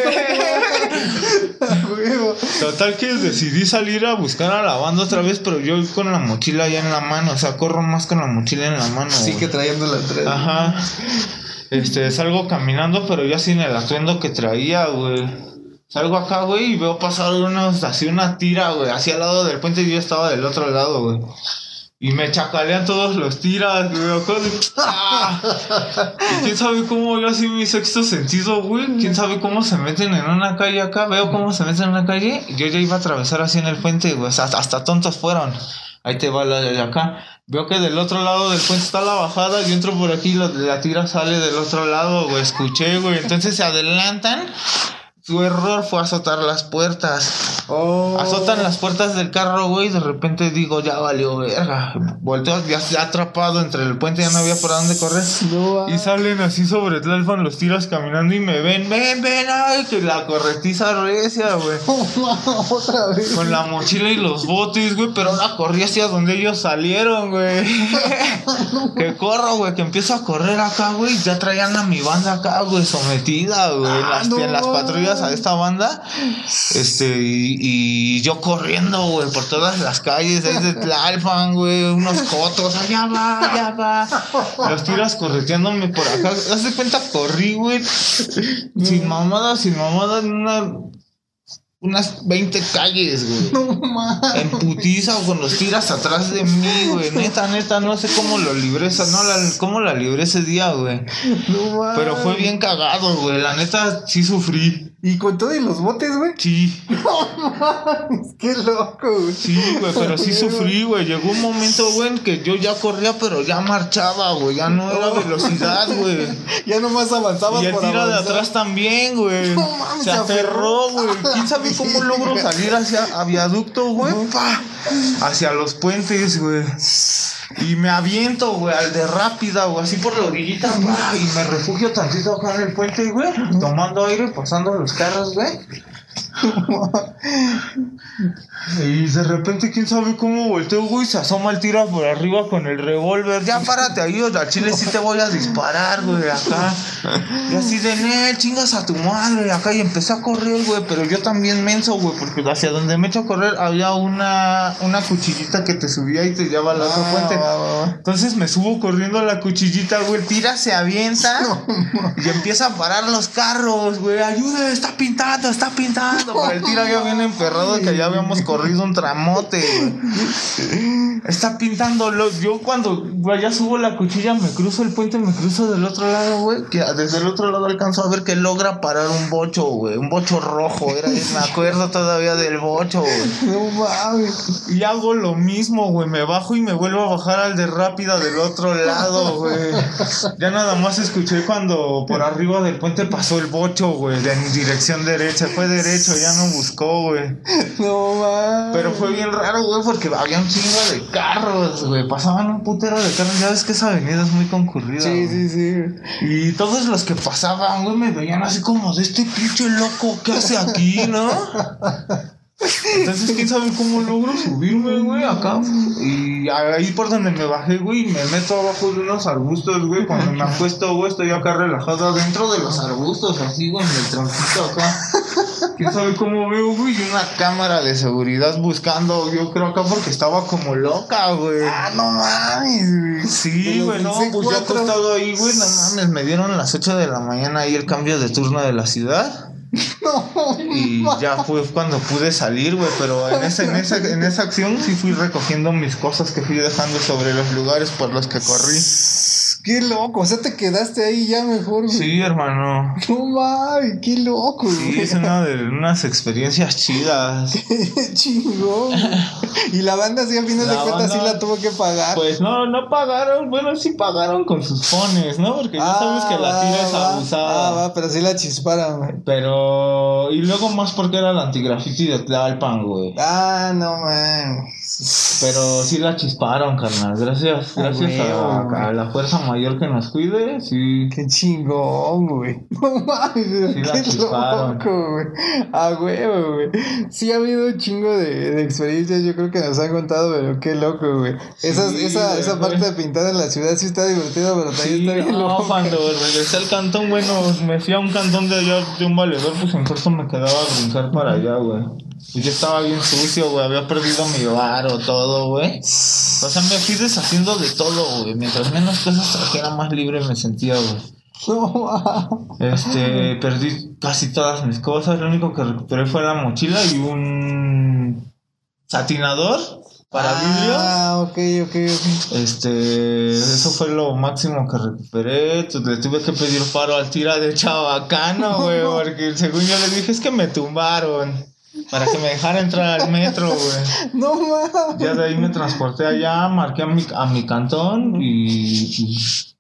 Total que decidí salir a buscar a la banda otra vez, pero yo con la mochila ya en la mano, o sea, corro más con la mochila en la mano. Sí que trayendo la atrás. Ajá. Este, salgo caminando, pero ya sin el atuendo que traía, güey. Salgo acá, güey, y veo pasar unos, así una tira, güey, hacia el lado del puente y yo estaba del otro lado, güey. Y me chacalean todos los tiras, güey. ¡Ah! Y quién sabe cómo yo así mi sexto sentido, güey. Quién sabe cómo se meten en una calle acá. Veo cómo se meten en una calle. y Yo ya iba a atravesar así en el puente, güey. Hasta, hasta tontos fueron. Ahí te va la de acá. Veo que del otro lado del puente está la bajada. Yo entro por aquí, la, la tira sale del otro lado, güey. Escuché, güey. Entonces se adelantan. Su error fue azotar las puertas. Oh. Azotan las puertas del carro, güey, y de repente digo, ya valió verga. Volteo, ya, atrapado entre el puente, ya no había por dónde correr. No, Y salen así sobre Tlalpan los tiras caminando y me ven, ven, ven, ay, que la corretiza recia, güey. Otra vez. Con la mochila y los botes, güey, pero ahora corrí hacia donde ellos salieron, güey. que corro, güey, que empiezo a correr acá, güey, ya traían a mi banda acá, güey, sometida, güey, en Ah, las, no en las patrullas a esta banda. Este, y, y yo corriendo, güey, por todas las calles ahí de Tlalpan, güey, unos cotos, allá va, allá va. Los tiras correteándome por acá. ¿Haz de cuenta? Corrí, güey, sin mamada, sin mamada, en una, unas 20 calles, güey. No mames. En putiza o con los tiras atrás de mí, güey. Neta, neta, no sé cómo lo libré esa, no, la, cómo la libré ese día, güey. No mames. Pero fue bien cagado, güey. La neta, sí sufrí. Y con todo y los botes, güey. Sí, No mames. Qué loco, güey. sí, güey, pero sí sufrí, güey. Llegó un momento, güey, en que yo ya corría, pero ya marchaba, güey. Ya no era velocidad, güey. Ya nomás avanzabas Y el por tira de atrás también, güey. No mames, se se aferró, güey. ¿Quién sabe cómo logro salir hacia a viaducto, güey? Hacia los puentes, güey. Y me aviento, güey, al de rápida, güey, así por la orillita, y me refugio tantito acá en el puente, güey, tomando aire, pasando los carros, güey. Y de repente, quién sabe cómo volteo, güey, se asoma el tira por arriba con el revólver. Ya párate ahí, o al chile sí te voy a disparar, güey, acá. Y así de, Nel, chingas a tu madre, acá. Y empecé a correr, güey, pero yo también menso, güey, porque hacia donde me echo a correr había una, una cuchillita que te subía y te llevaba al otro Ah, puente. va, va, va. Entonces me subo corriendo a la cuchillita, güey. Tira, se avienta y empieza a parar los carros, güey. Ayuda, está pintando, está pintando. Pero el tira ya viene emperrado que ya habíamos corrido un tramote, güey. Está pintando. lo- Yo cuando güey, ya subo la cuchilla, me cruzo el puente, me cruzo del otro lado, güey. Que desde el otro lado alcanzo a ver que logra parar un bocho, güey. Un bocho rojo. Era, me acuerdo todavía del bocho, güey. No mames. Y hago lo mismo, güey. Me bajo y me vuelvo a bajar al de rápida del otro lado, güey. Ya nada más escuché cuando por arriba del puente pasó el bocho, güey. De en dirección derecha. Fue derecho, ya no buscó, güey. No mames. Pero fue bien raro, güey, porque había un chingo de carros, güey. Pasaban un putero de carros. Ya ves que esa avenida es muy concurrida. Sí, sí, sí. Y todos los que pasaban, güey, me veían así como de este pinche loco, ¿qué hace aquí, no? Entonces, quién sabe cómo logro subirme, güey, acá. Y ahí por donde me bajé, güey, me meto abajo de unos arbustos, güey. Cuando me acuesto, güey, estoy acá relajado dentro de los arbustos, así, güey, en el tronquito acá. Quién sabe cómo veo, güey, y una cámara de seguridad buscando, yo creo acá porque estaba como loca, güey. Ah, no mames, güey. Sí, güey, no, pues yo C4. acostado ahí, güey, no mames, me dieron las 8 de la mañana ahí el cambio de turno de la ciudad. Y ya fue cuando pude salir, güey, pero en esa, en, esa, en esa acción sí fui recogiendo mis cosas que fui dejando sobre los lugares por los que corrí. Qué loco. O sea, te quedaste ahí ya mejor, güey. Sí, hermano. No mames, qué loco, Sí, güey. es una de unas experiencias chidas. Chingón. güey. Y la banda, sí, al final de La cuentas, sí la tuvo que pagar. Pues no, no pagaron, bueno, sí pagaron con sus fones, ¿no? Porque ya sabes que la va, tira es va. abusada. Ah, va, pero sí la chisparon, güey. Pero. Y luego más porque era el antigrafiti de Tlalpan, güey. Ah, no mames. Pero sí la chisparon, carnal. Gracias, gracias a, la fuerza mayor que nos cuide. Sí. Qué chingón, güey. No mames, Sí la chisparon. loco, güey. A huevo, güey. Sí ha habido un chingo de, de experiencias, yo creo que nos han contado, pero qué loco, güey. Sí, esa, esa güey. parte de pintar en la ciudad sí está divertido, pero también Sí, está bien no, loco. cuando regresé al cantón, bueno, me fui a un cantón de allá de un valedor, pues en corto me quedaba a brincar para allá, güey. Y yo estaba bien sucio, güey, había perdido mi hogar o todo, güey. O sea, me fui deshaciendo de todo, güey. Mientras menos cosas trajera, más libre me sentía, güey. Este, perdí casi todas mis cosas. Lo único que recuperé fue la mochila y un satinador para vidrio. Ah, ok, ok, ok. Este, eso fue lo máximo que recuperé. Le tuve que pedir paro al tira de Chabacano, güey, porque según yo le dije, es que me tumbaron para que me dejara entrar al metro, güey. No mames. Ya de ahí me transporté allá, marqué a mi, a mi cantón y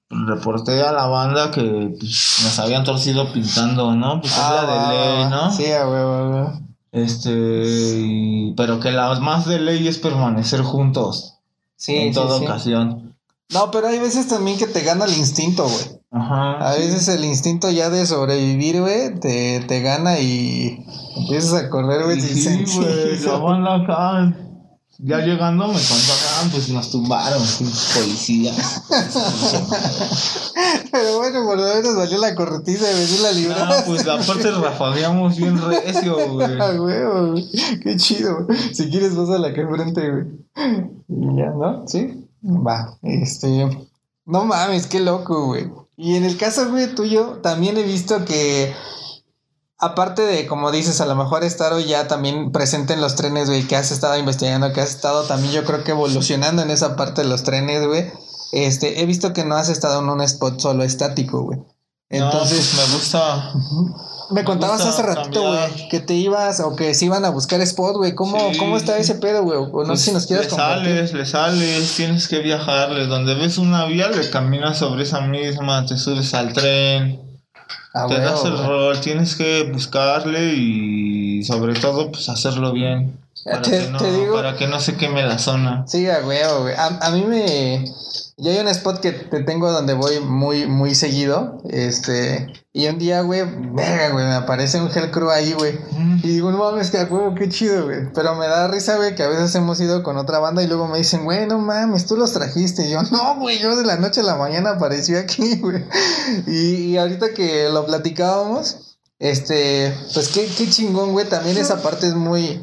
reporté a la banda que pues, nos habían torcido pintando, ¿no? Pues es Ah, la de va, ley. ¿no? Sí, a huevo. Este, y- pero que la más de ley es permanecer juntos Sí, en sí, toda sí. ocasión. No, pero hay veces también que te gana el instinto, güey. Ajá. A sí. veces el instinto ya de sobrevivir, güey, te, te gana y empiezas a correr, güey, sin Sí, güey, la banda acá. Ya llegando me contaban, pues nos tumbaron, policías. Pero bueno, por lo menos valió la corretiza y venir la No, librada. pues aparte rafagueamos bien recio, güey. Ah, huevo, güey. Qué chido. Si quieres, pásala acá enfrente, güey. Y ya, ¿no? ¿Sí? Va. Este. No mames, qué loco, güey. Y en el caso, güey, tuyo, también he visto que. Aparte de, como dices, a lo mejor estar hoy ya también presente en los trenes, güey, que has estado investigando, que has estado también, yo creo que evolucionando en esa parte de los trenes, güey. Este, he visto que no has estado en un spot solo estático, güey. Entonces, no, pues me gusta. Me contabas hace ratito, güey, que te ibas o que se iban a buscar spot, güey. ¿Cómo, Sí, ¿Cómo está ese pedo, güey? O no Pues, sé si nos quieras le compartir. sales, le sales, tienes que viajarle. Donde ves una vía, le caminas sobre esa misma, te subes al tren, Ah, te das el rol, tienes que buscarle y sobre todo, pues hacerlo bien. Para, Te- que, no, te digo- para que no se queme la zona. Sí, a huevo, güey. A, a mí me. Ya hay un spot que te tengo donde voy muy, muy seguido. Este. Y un día, güey, verga, güey, me aparece un Hell Crew ahí, güey. Y digo, no mames, que a huevo, qué chido, güey. Pero me da risa, güey, que a veces hemos ido con otra banda y luego me dicen, güey, no mames, tú los trajiste. Y yo, no, güey, yo de la noche a la mañana aparecí aquí, güey. Y, y ahorita que lo platicábamos, este, pues qué, qué chingón, güey. También esa parte es muy,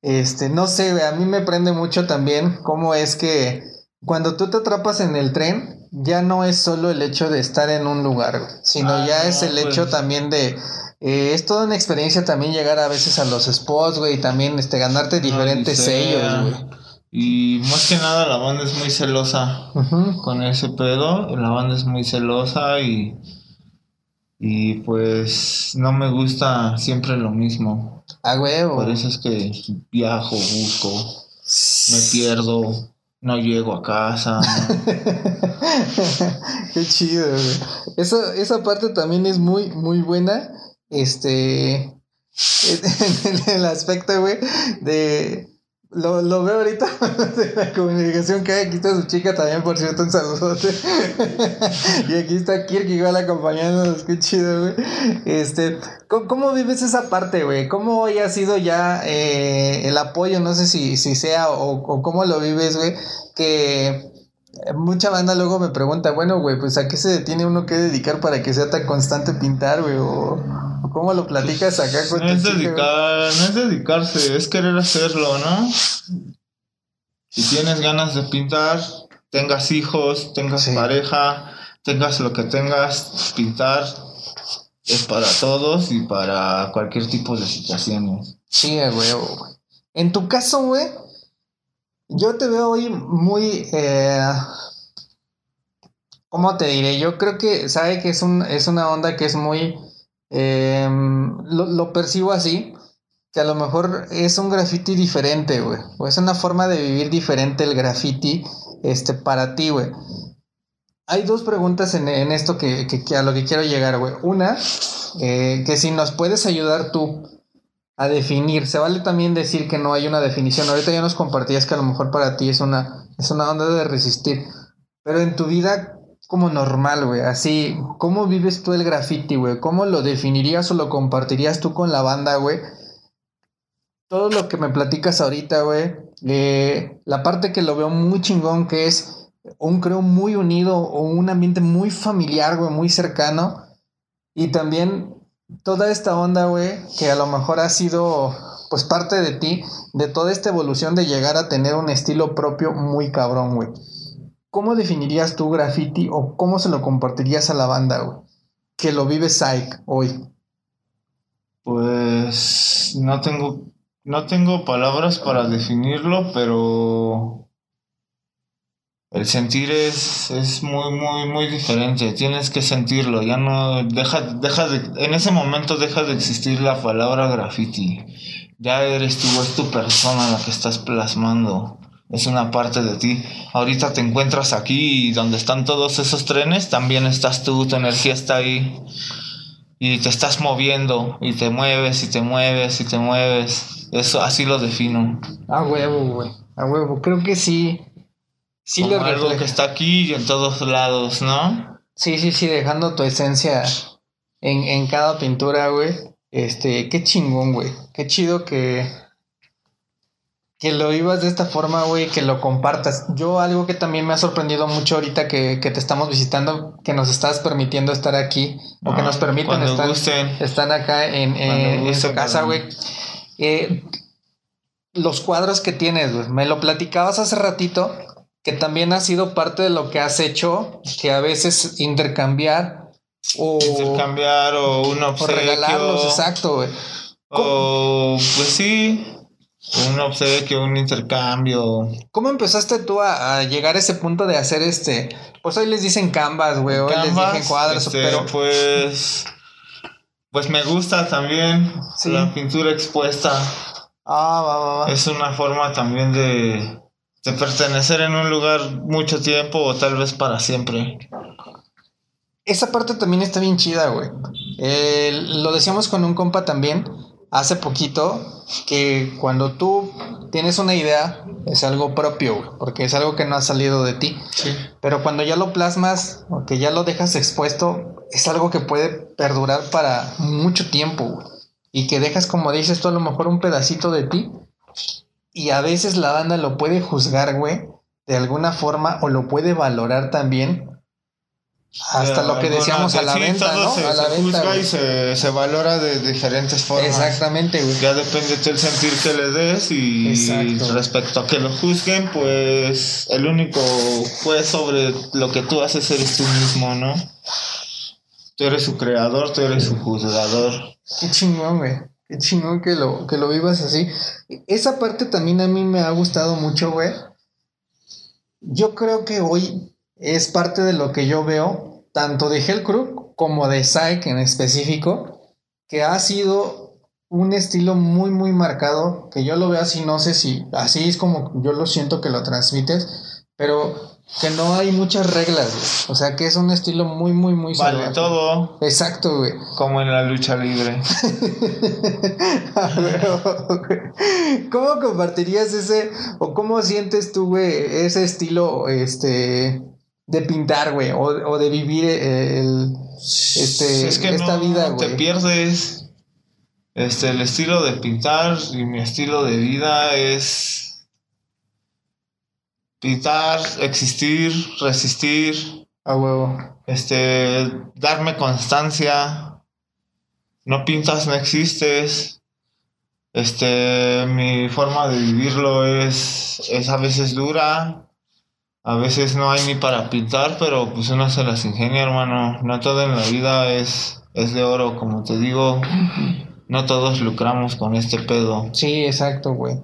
este, no sé, güey, a mí me prende mucho también cómo es que cuando tú te atrapas en el tren, ya no es solo el hecho de estar en un lugar, sino Ah, ya no, es el pues. hecho también de... eh, es toda una experiencia también llegar a veces a los spots, güey, y también este, ganarte diferentes sellos, güey. Y más que nada la banda es muy celosa con ese pedo. La banda es muy celosa y, y pues no me gusta siempre lo mismo. A huevo. Por eso es que viajo, busco, me pierdo, no llego a casa. Qué chido, güey. Eso, esa parte también es muy, muy buena. Este. En el aspecto, güey, de. Lo, lo veo ahorita de la comunicación que hay. Aquí está su chica también, por cierto, un saludote. y aquí está Kirk igual acompañándonos. Qué chido, güey. Este, ¿cómo, cómo vives esa parte, güey? ¿Cómo ha sido ya eh, el apoyo? No sé si, si sea o, o cómo lo vives, güey. Que mucha banda luego me pregunta, bueno, güey, pues a qué se tiene uno que dedicar para que sea tan constante pintar, güey, o, o cómo lo platicas acá con No es, güey? dedicar, no es dedicarse, es querer hacerlo, ¿no? Si tienes ganas de pintar, tengas hijos, tengas Sí. pareja, tengas lo que tengas, pintar es para todos y para cualquier tipo de situaciones. Sí, güey. En tu caso, güey, yo te veo hoy muy, eh, ¿cómo te diré? Yo creo que, sabe que es, un, es una onda que es muy, eh, lo, lo percibo así, que a lo mejor es un graffiti diferente, güey, o es una forma de vivir diferente el graffiti, este, para ti, güey. Hay dos preguntas en, esto que a lo que quiero llegar, güey. Una, eh, que si nos puedes ayudar tú a definir. Se vale también decir que no hay una definición. Ahorita ya nos compartías que a lo mejor para ti es una, es una onda de resistir. Pero en tu vida como normal, güey, así, ¿cómo vives tú el graffiti, güey? ¿Cómo lo definirías o lo compartirías tú con la banda, güey? Todo lo que me platicas ahorita, güey, eh, la parte que lo veo muy chingón, que es un creo muy unido o un ambiente muy familiar, güey, muy cercano. Y también toda esta onda, güey, que a lo mejor ha sido, pues, parte de ti, de toda esta evolución de llegar a tener un estilo propio muy cabrón, güey. ¿Cómo definirías tu graffiti o cómo se lo compartirías a la banda, güey? Que lo vive Psych hoy. Pues no tengo, no tengo palabras para definirlo, pero el sentir es, es muy, muy, muy diferente. Tienes que sentirlo. Ya no deja, deja de, en ese momento deja de existir la palabra graffiti. Ya eres tú, es tu persona la que estás plasmando es una parte de ti. Ahorita te encuentras aquí y donde están todos esos trenes, también estás tú, tu energía está ahí. Y te estás moviendo y te mueves y te mueves y te mueves. Eso así lo defino. A huevo, güey. A huevo. Creo que sí. Sí Como algo que está aquí y en todos lados, ¿no? Sí, sí, sí, dejando tu esencia en, en cada pintura, güey. Este, qué chingón, güey. Qué chido que que lo vivas de esta forma, güey, que lo compartas. Yo algo que también me ha sorprendido mucho ahorita que, te estamos visitando, que nos estás permitiendo estar aquí, o que nos ah, permiten estar están acá en, en su casa, güey. Eh, los cuadros que tienes, güey, me lo platicabas hace ratito, que también ha sido parte de lo que has hecho, que a veces intercambiar o... Intercambiar o un obsequio. O regalarlos, exacto, güey. O, pues sí, un obsequio, un intercambio. ¿Cómo empezaste tú a, llegar a ese punto de hacer este? Pues hoy les dicen canvas, güey, hoy les dicen cuadros, este, pero. Pues. Pues me gusta también la pintura expuesta. Ah, va, va, va. Es una forma también de, de pertenecer en un lugar mucho tiempo o tal vez para siempre. Esa parte también está bien chida, güey. Eh, lo decíamos con un compa también hace poquito que cuando tú tienes una idea es algo propio, porque es algo que no ha salido de ti. Pero cuando ya lo plasmas o que ya lo dejas expuesto, es algo que puede perdurar para mucho tiempo, Y que dejas, como dices tú, a lo mejor un pedacito de ti. Y a veces la banda lo puede juzgar, güey, de alguna forma, o lo puede valorar también hasta lo que decíamos a la venta, ¿no? Se, a la venta, y se, valora de diferentes formas. Exactamente, güey. Ya depende del sentir que le des y respecto a que lo juzguen, pues el único juez sobre lo que tú haces eres tú mismo, ¿no? Tú eres su creador, tú eres su juzgador. Qué chingón, güey. Qué chingón que lo, que lo vivas así. Esa parte también a mí me ha gustado mucho, güey. Yo creo que hoy es parte de lo que yo veo, tanto de Hellcrook como de Psych en específico, que ha sido un estilo muy, muy marcado, que yo lo veo así, no sé si así es como yo lo siento que lo transmites, pero que no hay muchas reglas, O sea, que es un estilo muy, muy, muy Vale todo. Exacto, güey. Como en la lucha libre. ¿Cómo compartirías ese, o cómo sientes tú, güey, ese estilo, este, de pintar, güey, o, de vivir el, este, es que esta vida, güey. Te pierdes. Este, el estilo de pintar y mi estilo de vida es pintar, existir, resistir. A huevo. Este, darme constancia. No pintas, no existes. Este, mi forma de vivirlo es, es a veces dura, a veces no hay ni para pintar, pero pues uno se las ingenia, hermano. No todo en la vida es, es de oro, como te digo. No todos lucramos con este pedo. Sí, exacto, güey.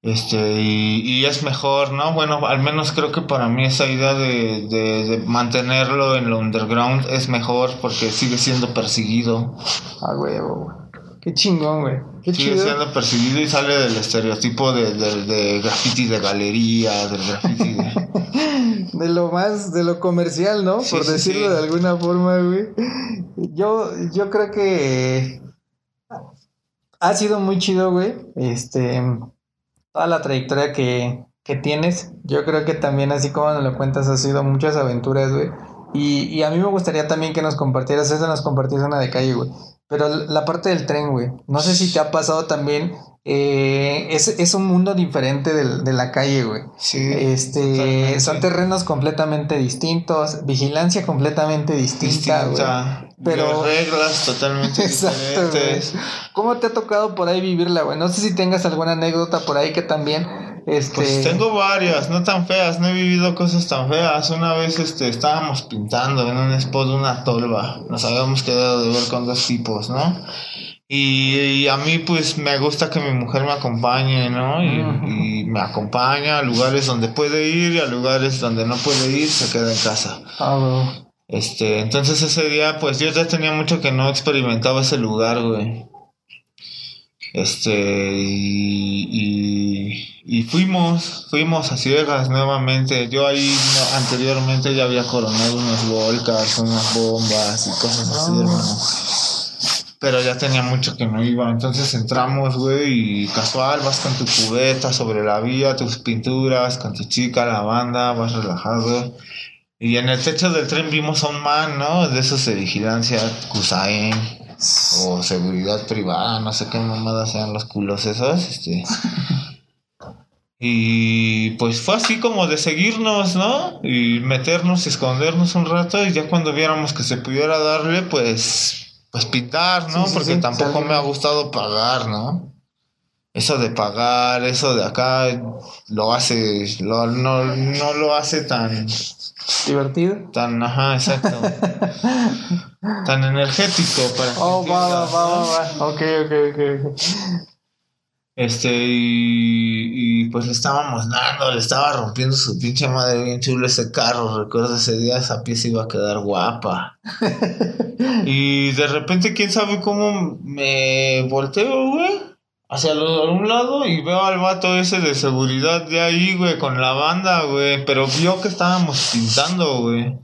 Este, y, es mejor, ¿no? Bueno, al menos creo que para mí esa idea de, de, mantenerlo en lo underground es mejor porque sigue siendo perseguido. Ah, huevo, Qué chingón, güey. Qué Sigue siendo percibido y sale del estereotipo de, de, graffiti de galería, del graffiti de... de lo más, de lo comercial, ¿no? Por decirlo de alguna forma, güey. Yo, yo creo que ha sido muy chido, güey. Este, toda la trayectoria que, que tienes. Yo creo que también, así como nos lo cuentas, ha sido muchas aventuras, güey. Y, y a mí me gustaría también que nos compartieras, esa nos compartieras una de calle, güey. Pero la parte del tren, güey. No sé si te ha pasado también. Eh, es, es, un mundo diferente de, de la calle, güey. Sí. Este, son terrenos completamente distintos, vigilancia completamente distinta, güey. Pero- reglas totalmente Exacto, diferentes. güey. ¿Cómo te ha tocado por ahí vivirla, güey? No sé si tengas alguna anécdota por ahí que también, este... Pues tengo varias, no tan feas, no he vivido cosas tan feas. Una vez este, estábamos pintando en un spot una tolva. Nos habíamos quedado de ver con dos tipos, ¿no? Y, y a mí pues me gusta que mi mujer me acompañe, ¿no? Y, me acompaña a lugares donde puede ir y a lugares donde no puede ir, se queda en casa. Ah, güey. Este, entonces ese día, pues yo ya tenía mucho que no experimentaba ese lugar, güey. Este, y, y, fuimos, fuimos a ciegas nuevamente. Yo ahí no, anteriormente ya había coronado unos volcas, unas bombas y cosas así, hermano. Pero ya tenía mucho que no iba. Entonces entramos, güey, y casual, vas con tu cubeta sobre la vía, tus pinturas, con tu chica, la banda, vas relajado. Y en el techo del tren vimos a un man, ¿no? De esos de vigilancia, Kusain, o seguridad privada, no sé qué mamadas sean los culos esos, este. Y pues fue así como de seguirnos, ¿no? Y meternos escondernos un rato y ya cuando viéramos que se pudiera darle, pues, pues pintar, ¿no? Sí, sí, Porque sí, tampoco me ha gustado pagar, ¿no? Eso de pagar, eso de acá, lo hace, lo, no, no lo hace tan, Divertido. tan, ajá, exacto. tan energético para Oh, va, va, va, va, va. Ok, ok, ok, ok. Este, y, y pues le estábamos dando, le estaba rompiendo su pinche madre bien chulo ese carro. Recuerdo ese día, esa pieza iba a quedar guapa. y de repente, quién sabe cómo me volteo, güey, hacia lo- un lado y veo al vato ese de seguridad de ahí, güey, con la banda, güey. Pero vio que estábamos pintando, güey.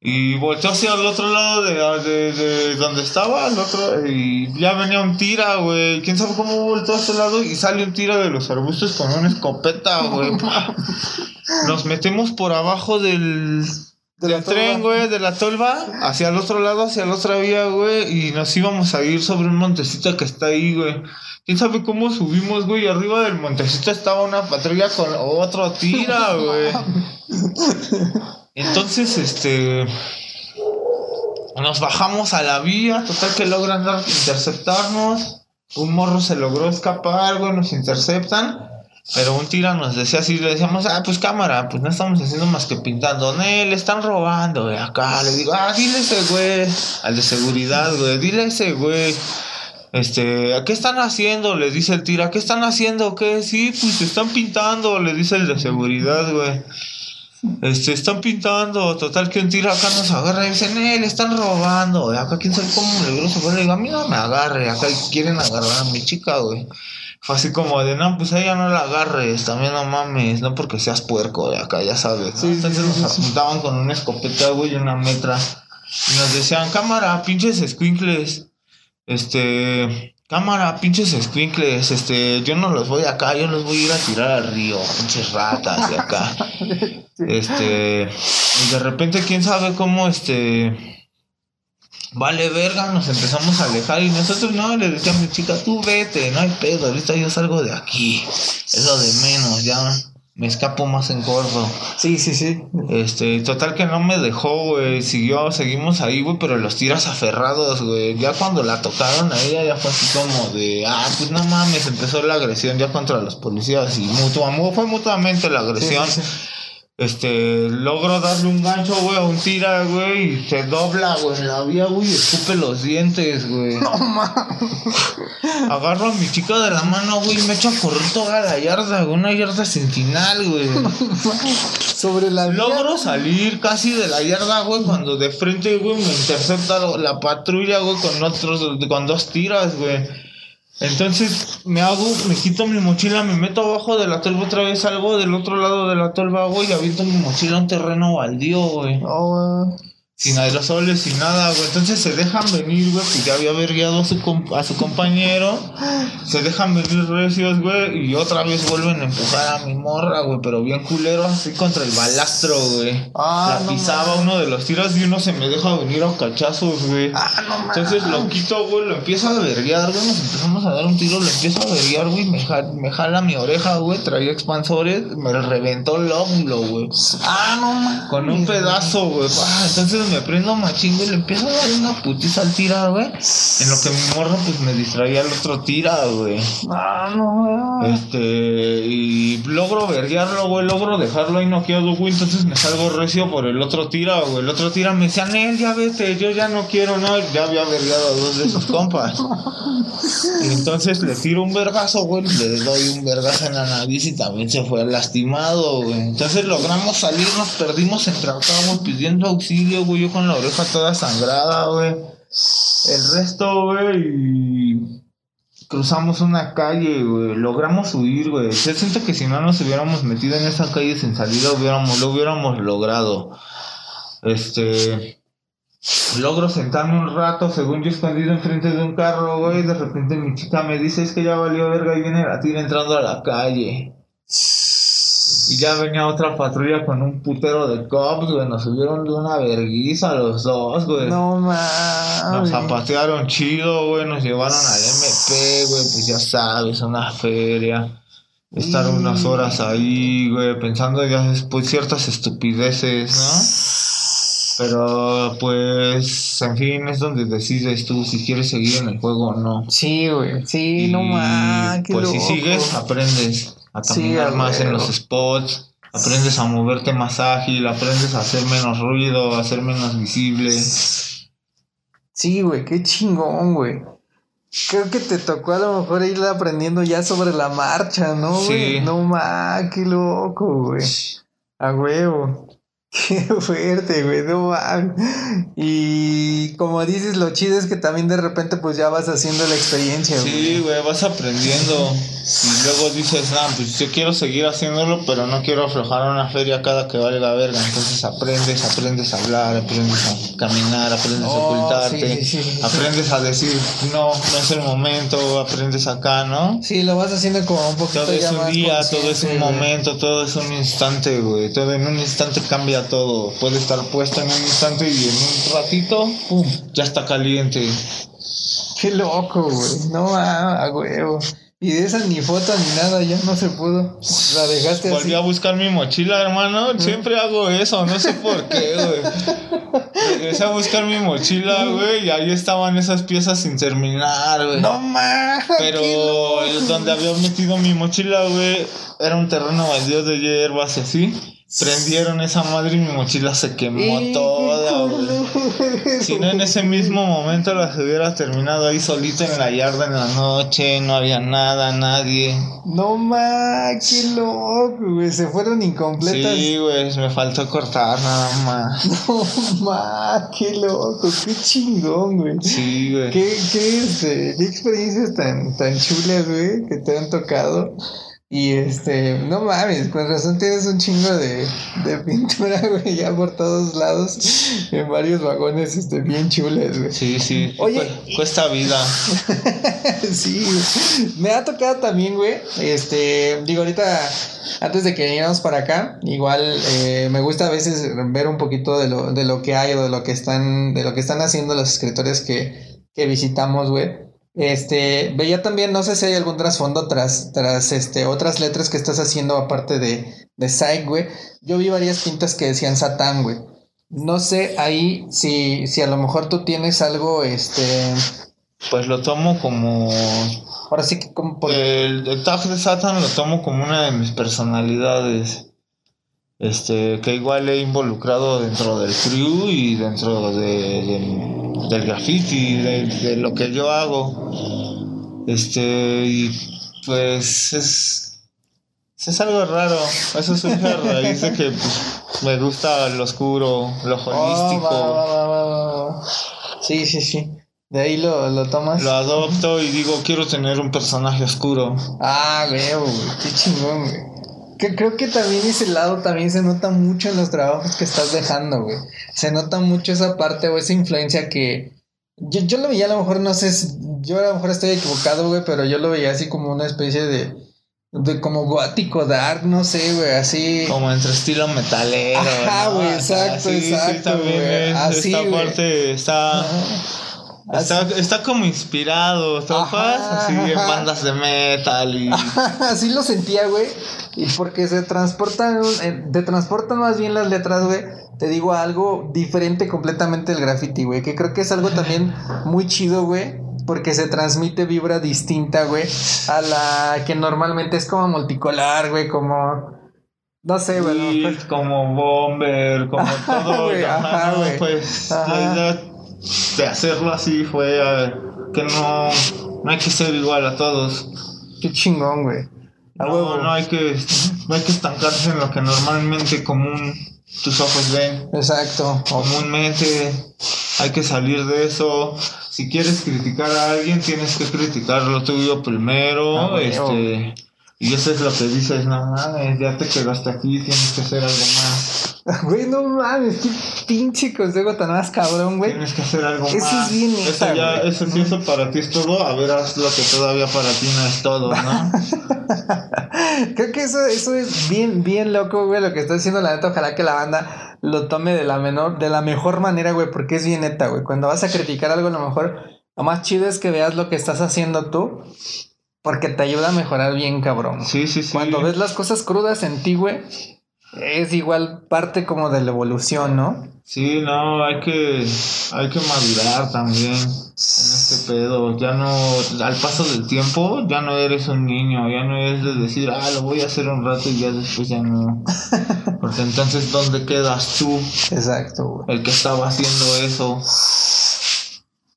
Y volteó hacia el otro lado de, de, de donde estaba, al otro, y ya venía un tira, güey. ¿Quién sabe cómo volteó a ese lado? Y sale un tira de los arbustos con una escopeta, güey. Nos metemos por abajo del, De del tren, güey, de la tolva, hacia el otro lado, hacia la otra vía, güey. Y nos íbamos a ir sobre un montecito que está ahí, güey. ¿Quién sabe cómo subimos, güey? Y arriba del montecito estaba una patrulla con otro tira, güey. Entonces, este. Nos bajamos a la vía, total que logran interceptarnos. Un morro se logró escapar, güey, nos interceptan. Pero un tira nos decía así, le decíamos, ah, pues cámara, pues no estamos haciendo más que pintando. Ne, le están robando, güey, acá. Le digo, ah, dile ese güey, al de seguridad, güey, dile ese güey. Este, ¿qué están haciendo? Le dice el tira, ¿qué están haciendo? ¿Qué? Sí, pues están pintando, le dice el de seguridad, güey. Este, están pintando, total que un tiro acá nos agarra y dicen, eh, le están robando, güey. acá quién sabe cómo le se fue, le digo, a mí no me agarre, acá quieren agarrar a mi chica, güey. Fue así como de, no, pues a ella no la agarres, también no mames, no porque seas puerco, güey, acá ya sabes. Entonces sí, nos sí, apuntaban con una escopeta, güey, y una metra. Y nos decían, cámara, pinches escuincles. Este, cámara, pinches escuincles. Este, yo no los voy acá, yo los voy a ir a tirar al río, pinches ratas de acá. Este, y de repente, quién sabe cómo, este, vale verga, nos empezamos a alejar y nosotros no, le decía a mi chica, tú vete, no hay pedo, ahorita yo salgo de aquí, es lo de menos, ya me escapo más en corto. Sí, sí, sí. Este, total que no me dejó, güey. Siguió, seguimos ahí, güey, pero los tiras aferrados, güey. Ya cuando la tocaron a ella, ya fue así como de, ah, pues no mames, empezó la agresión ya contra los policías y mutua, mu- fue mutuamente la Sí, agresión. sí, sí. Este, logro darle un gancho, güey, a un tira, güey, y se dobla, güey, en la vía, güey, y escupe los dientes, güey. No mames. Agarro a mi chica de la mano, güey, y me echo a correr toda la yarda, güey, una yarda centinal, güey. Sobre la vía. Logro salir casi de la yarda, güey, cuando de frente, güey, me intercepta la patrulla, güey, con otros, con dos tiras, güey. Entonces me hago, me quito mi mochila, me meto abajo de la tolva otra vez, salgo del otro lado de la tolva, güey, y aviento mi mochila a un terreno baldío, güey. Oh, güey. Sin aerosoles, sin nada, güey. Entonces se dejan venir, güey, que ya había vergueado a su, a su compañero. Se dejan venir recios, güey, y otra vez vuelven a empujar a mi morra, güey, pero bien culero, así contra el balastro, güey. Ah, La pisaba uno de los tiros y uno se me deja venir a cachazos, güey. Ah, no. Entonces lo quito, güey, lo empiezo a verguear, güey, nos empezamos a dar un tiro, lo empiezo a verguear, güey, me, ja- me jala mi oreja, güey, traía expansores, me reventó el óvulo, güey. Ah, no mames. Con un pedazo, güey. Ah, entonces me prendo machín, güey. Le empiezo a dar una putiza al tira, güey. En lo que mi morra, pues me distraía el otro tira, güey. Ah, no mames. Este, y logro verguearlo, güey. Logro dejarlo ahí noqueado, güey. Entonces me salgo recio por el otro tira, güey. El otro tira me decía, Nel, ya vete, yo ya no quiero, no. Ya había vergueado a dos de sus compas. Y entonces le tiro un vergazo, güey. Le doy un vergazo en la nariz y también se fue lastimado, güey. Entonces logramos salir, nos perdimos entre acá, güey, pidiendo auxilio, güey. Yo con la oreja toda sangrada, güey. El resto, güey, cruzamos una calle, güey. Logramos huir, güey. Yo siento que si no nos hubiéramos metido en esa calle sin salida, lo hubiéramos logrado. Este. Logro sentarme un rato, según yo escondido enfrente de un carro, güey. De repente mi chica me dice: Es que ya valió verga y viene la tira entrando a la calle. Y ya venía otra patrulla con un putero de cops, güey. Nos subieron de una verguiza los dos, güey. No Nos mames. zapatearon chido, güey, nos llevaron al MP, güey, pues ya sabes, una feria. Estar Mm. unas horas ahí, güey, pensando ya después ciertas estupideces, ¿no? Pero pues, en fin, es donde decides tú si quieres seguir en el juego o no. Sí, güey. Sí, no mames. Pues si loco. sigues, aprendes a Sí, caminar a más en los spots, aprendes a moverte más ágil, aprendes a hacer menos ruido, a ser menos visible. Sí, güey, qué chingón, güey. Creo que te tocó a lo mejor ir aprendiendo ya sobre la marcha, ¿no, güey? Sí. No mames, qué loco, güey. A huevo. Qué fuerte, güey, no. Y como dices, lo chido es que también de repente pues ya vas haciendo la experiencia, güey. Sí, güey, vas aprendiendo. Y luego dices, ah, pues yo quiero seguir haciéndolo, pero no quiero aflojar a una feria cada que valga verga. Entonces aprendes, aprendes a hablar, aprendes a caminar, aprendes a Oh, ocultarte, sí, sí, sí. aprendes a decir, no, no es el momento, aprendes acá, ¿no? Sí, lo vas haciendo como un poquito Todo es un día, todo es un momento, todo es un instante, güey. Todo en un instante cambia todo. Puede estar puesto en un instante y en un ratito, pum, ya está caliente. Qué loco, güey. No mames, a huevo. Y de esa ni foto ni nada, ya no se pudo. La dejaste así. Volví a buscar mi mochila, hermano. Siempre hago eso, no sé por qué, güey. Regresé a buscar mi mochila, güey, y ahí estaban esas piezas sin terminar, güey. No mames. Pero donde había metido mi mochila, güey, era un terreno baldío de hierbas y así. Prendieron esa madre y mi mochila se quemó toda, güey. Si no en ese mismo momento las hubiera terminado ahí solito en la yarda en la noche, no había nada, nadie. No mames, qué loco, güey. Se fueron incompletas. Sí, güey, me faltó cortar nada más. No mames, qué loco, qué chingón, güey. Sí, güey. Qué, qué, este, qué experiencias tan, tan chulas, güey, que te han tocado. Y este, no mames, con razón tienes un chingo de, de pintura, güey, ya por todos lados, en varios vagones, este, bien chulas, güey. Sí, sí. Oye, cu- cuesta vida. sí, güey. Me ha tocado también, güey. Este, digo, ahorita, antes de que viniéramos para acá, igual eh, me gusta a veces ver un poquito de lo, de lo que hay o de lo que están, de lo que están haciendo los escritores que, que visitamos, güey. Este, veía también, no sé si hay algún trasfondo tras, tras este, otras letras que estás haciendo aparte de, de Psych, güey. Yo vi varias pintas que decían Satán, güey. No sé ahí si, si a lo mejor tú tienes algo, este, Pues lo tomo como. ahora sí que como por... El, el tag de Satan lo tomo como una de mis personalidades. Este, que igual he involucrado dentro del crew y dentro de, de- del graffiti, de, de lo que yo hago. Este, y pues es, es algo raro. Eso surge a raíz de que pues, me gusta lo oscuro, lo Oh, holístico. va, va, va, va, va. Sí, sí, sí. De ahí lo, lo tomas. Lo adopto y digo, quiero tener un personaje oscuro. Ah, veo. Qué chingón, güey. Que creo que también ese lado también se nota mucho en los trabajos que estás dejando, güey. Se nota mucho esa parte o esa influencia que yo, yo lo veía a lo mejor, no sé, yo a lo mejor estoy equivocado, güey, pero yo lo veía así como una especie de, de como gótico, dark, no sé, güey, así. Como entre estilo metalero. Ajá, ¿no? güey, Acá, exacto, sí, sí, exacto, también güey. Así, esta güey. parte está, está, está como inspirado. Ajá, Así en bandas de metal y... Así lo sentía, güey. Y porque se transportan, eh, te transportan más bien las letras, güey. Te digo algo diferente completamente del graffiti, güey. Que creo que es algo también muy chido, güey. Porque se transmite vibra distinta, güey. A la que normalmente es como multicolor, güey. Como. No sé, güey. Como Bomber, como todo. güey, ajá, pues Ajá. De hacerlo así fue eh, que no, no hay que ser igual a todos. Qué chingón, güey. A huevo. No, hay que no hay que estancarse en lo que normalmente común tus ojos ven. Exacto. Comúnmente hay que salir de eso. Si quieres criticar a alguien, tienes que criticar lo tuyo primero. Ah, este, y eso es lo que dices, no mames, ya te quedaste aquí, tienes que hacer algo más. Güey, no mames. Qué pinche consejo tan más cabrón, güey. Tienes que hacer algo Eso más. es bien eso ya, güey. eso sí, eso para ti es todo. A ver, haz lo que todavía para ti no es todo, ¿no? Creo que eso, eso es bien, bien loco, güey, lo que está haciendo la neta. Ojalá que la banda lo tome de la menor, de la mejor manera, güey, porque es bien neta, güey. Cuando vas a criticar algo, a lo mejor lo más chido es que veas lo que estás haciendo tú, porque te ayuda a mejorar bien, cabrón. Sí, sí, sí. Cuando ves las cosas crudas en ti, güey, es igual parte como de la evolución, ¿no? Sí, no, hay que, hay que madurar también en este pedo. Ya no, al paso del tiempo, ya no eres un niño, ya no es de decir, ah, lo voy a hacer un rato y ya después ya no. Porque entonces, ¿dónde quedas tú, Exacto, güey. el que estaba haciendo eso?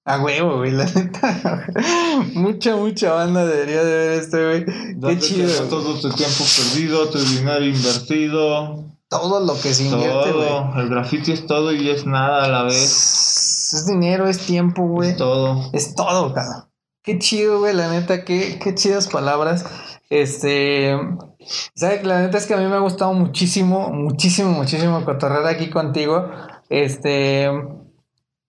A huevo, güey, la neta. mucha, mucha banda debería de ver esto, güey. Qué ¿Dónde chido. todo tu tiempo perdido, tu dinero invertido? Todo lo que se invierte, güey. El graffiti es todo y es nada a la vez. Es dinero, es tiempo, güey. Es todo. Es todo, cabrón. Qué chido, güey, la neta, qué, qué chidas palabras. Este, sabes, la neta es que a mí me ha gustado muchísimo, muchísimo, muchísimo cotorrear aquí contigo. Este,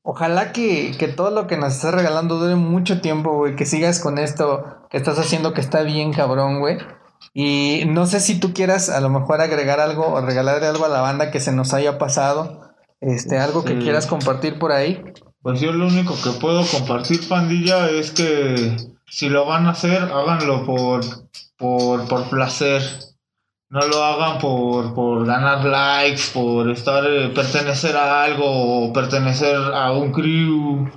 ojalá que, que todo lo que nos estás regalando dure mucho tiempo, güey, que sigas con esto que estás haciendo que está bien cabrón, güey. Y no sé si tú quieras a lo mejor agregar algo o regalarle algo a la banda que se nos haya pasado. Este, algo que Sí. quieras compartir por ahí. Pues yo lo único que puedo compartir, pandilla, es que si lo van a hacer, háganlo por, por, por placer. No lo hagan por, por ganar likes, por estar, eh, pertenecer a algo, o pertenecer a un crew,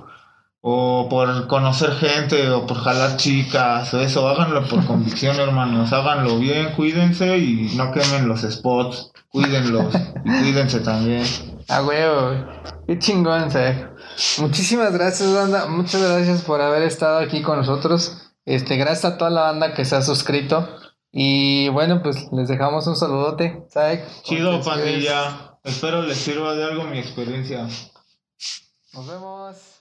o por conocer gente, o por jalar chicas, o eso. Háganlo por convicción, hermanos. Háganlo bien, cuídense y no quemen los spots. Cuídenlos y cuídense también. A huevo. Qué chingón, Zach. Muchísimas gracias, banda. Muchas gracias por haber estado aquí con nosotros. Este, gracias a toda la banda que se ha suscrito. Y bueno, pues les dejamos un saludote, Zach. Chido, pandilla. Espero les sirva de algo mi experiencia. Nos vemos.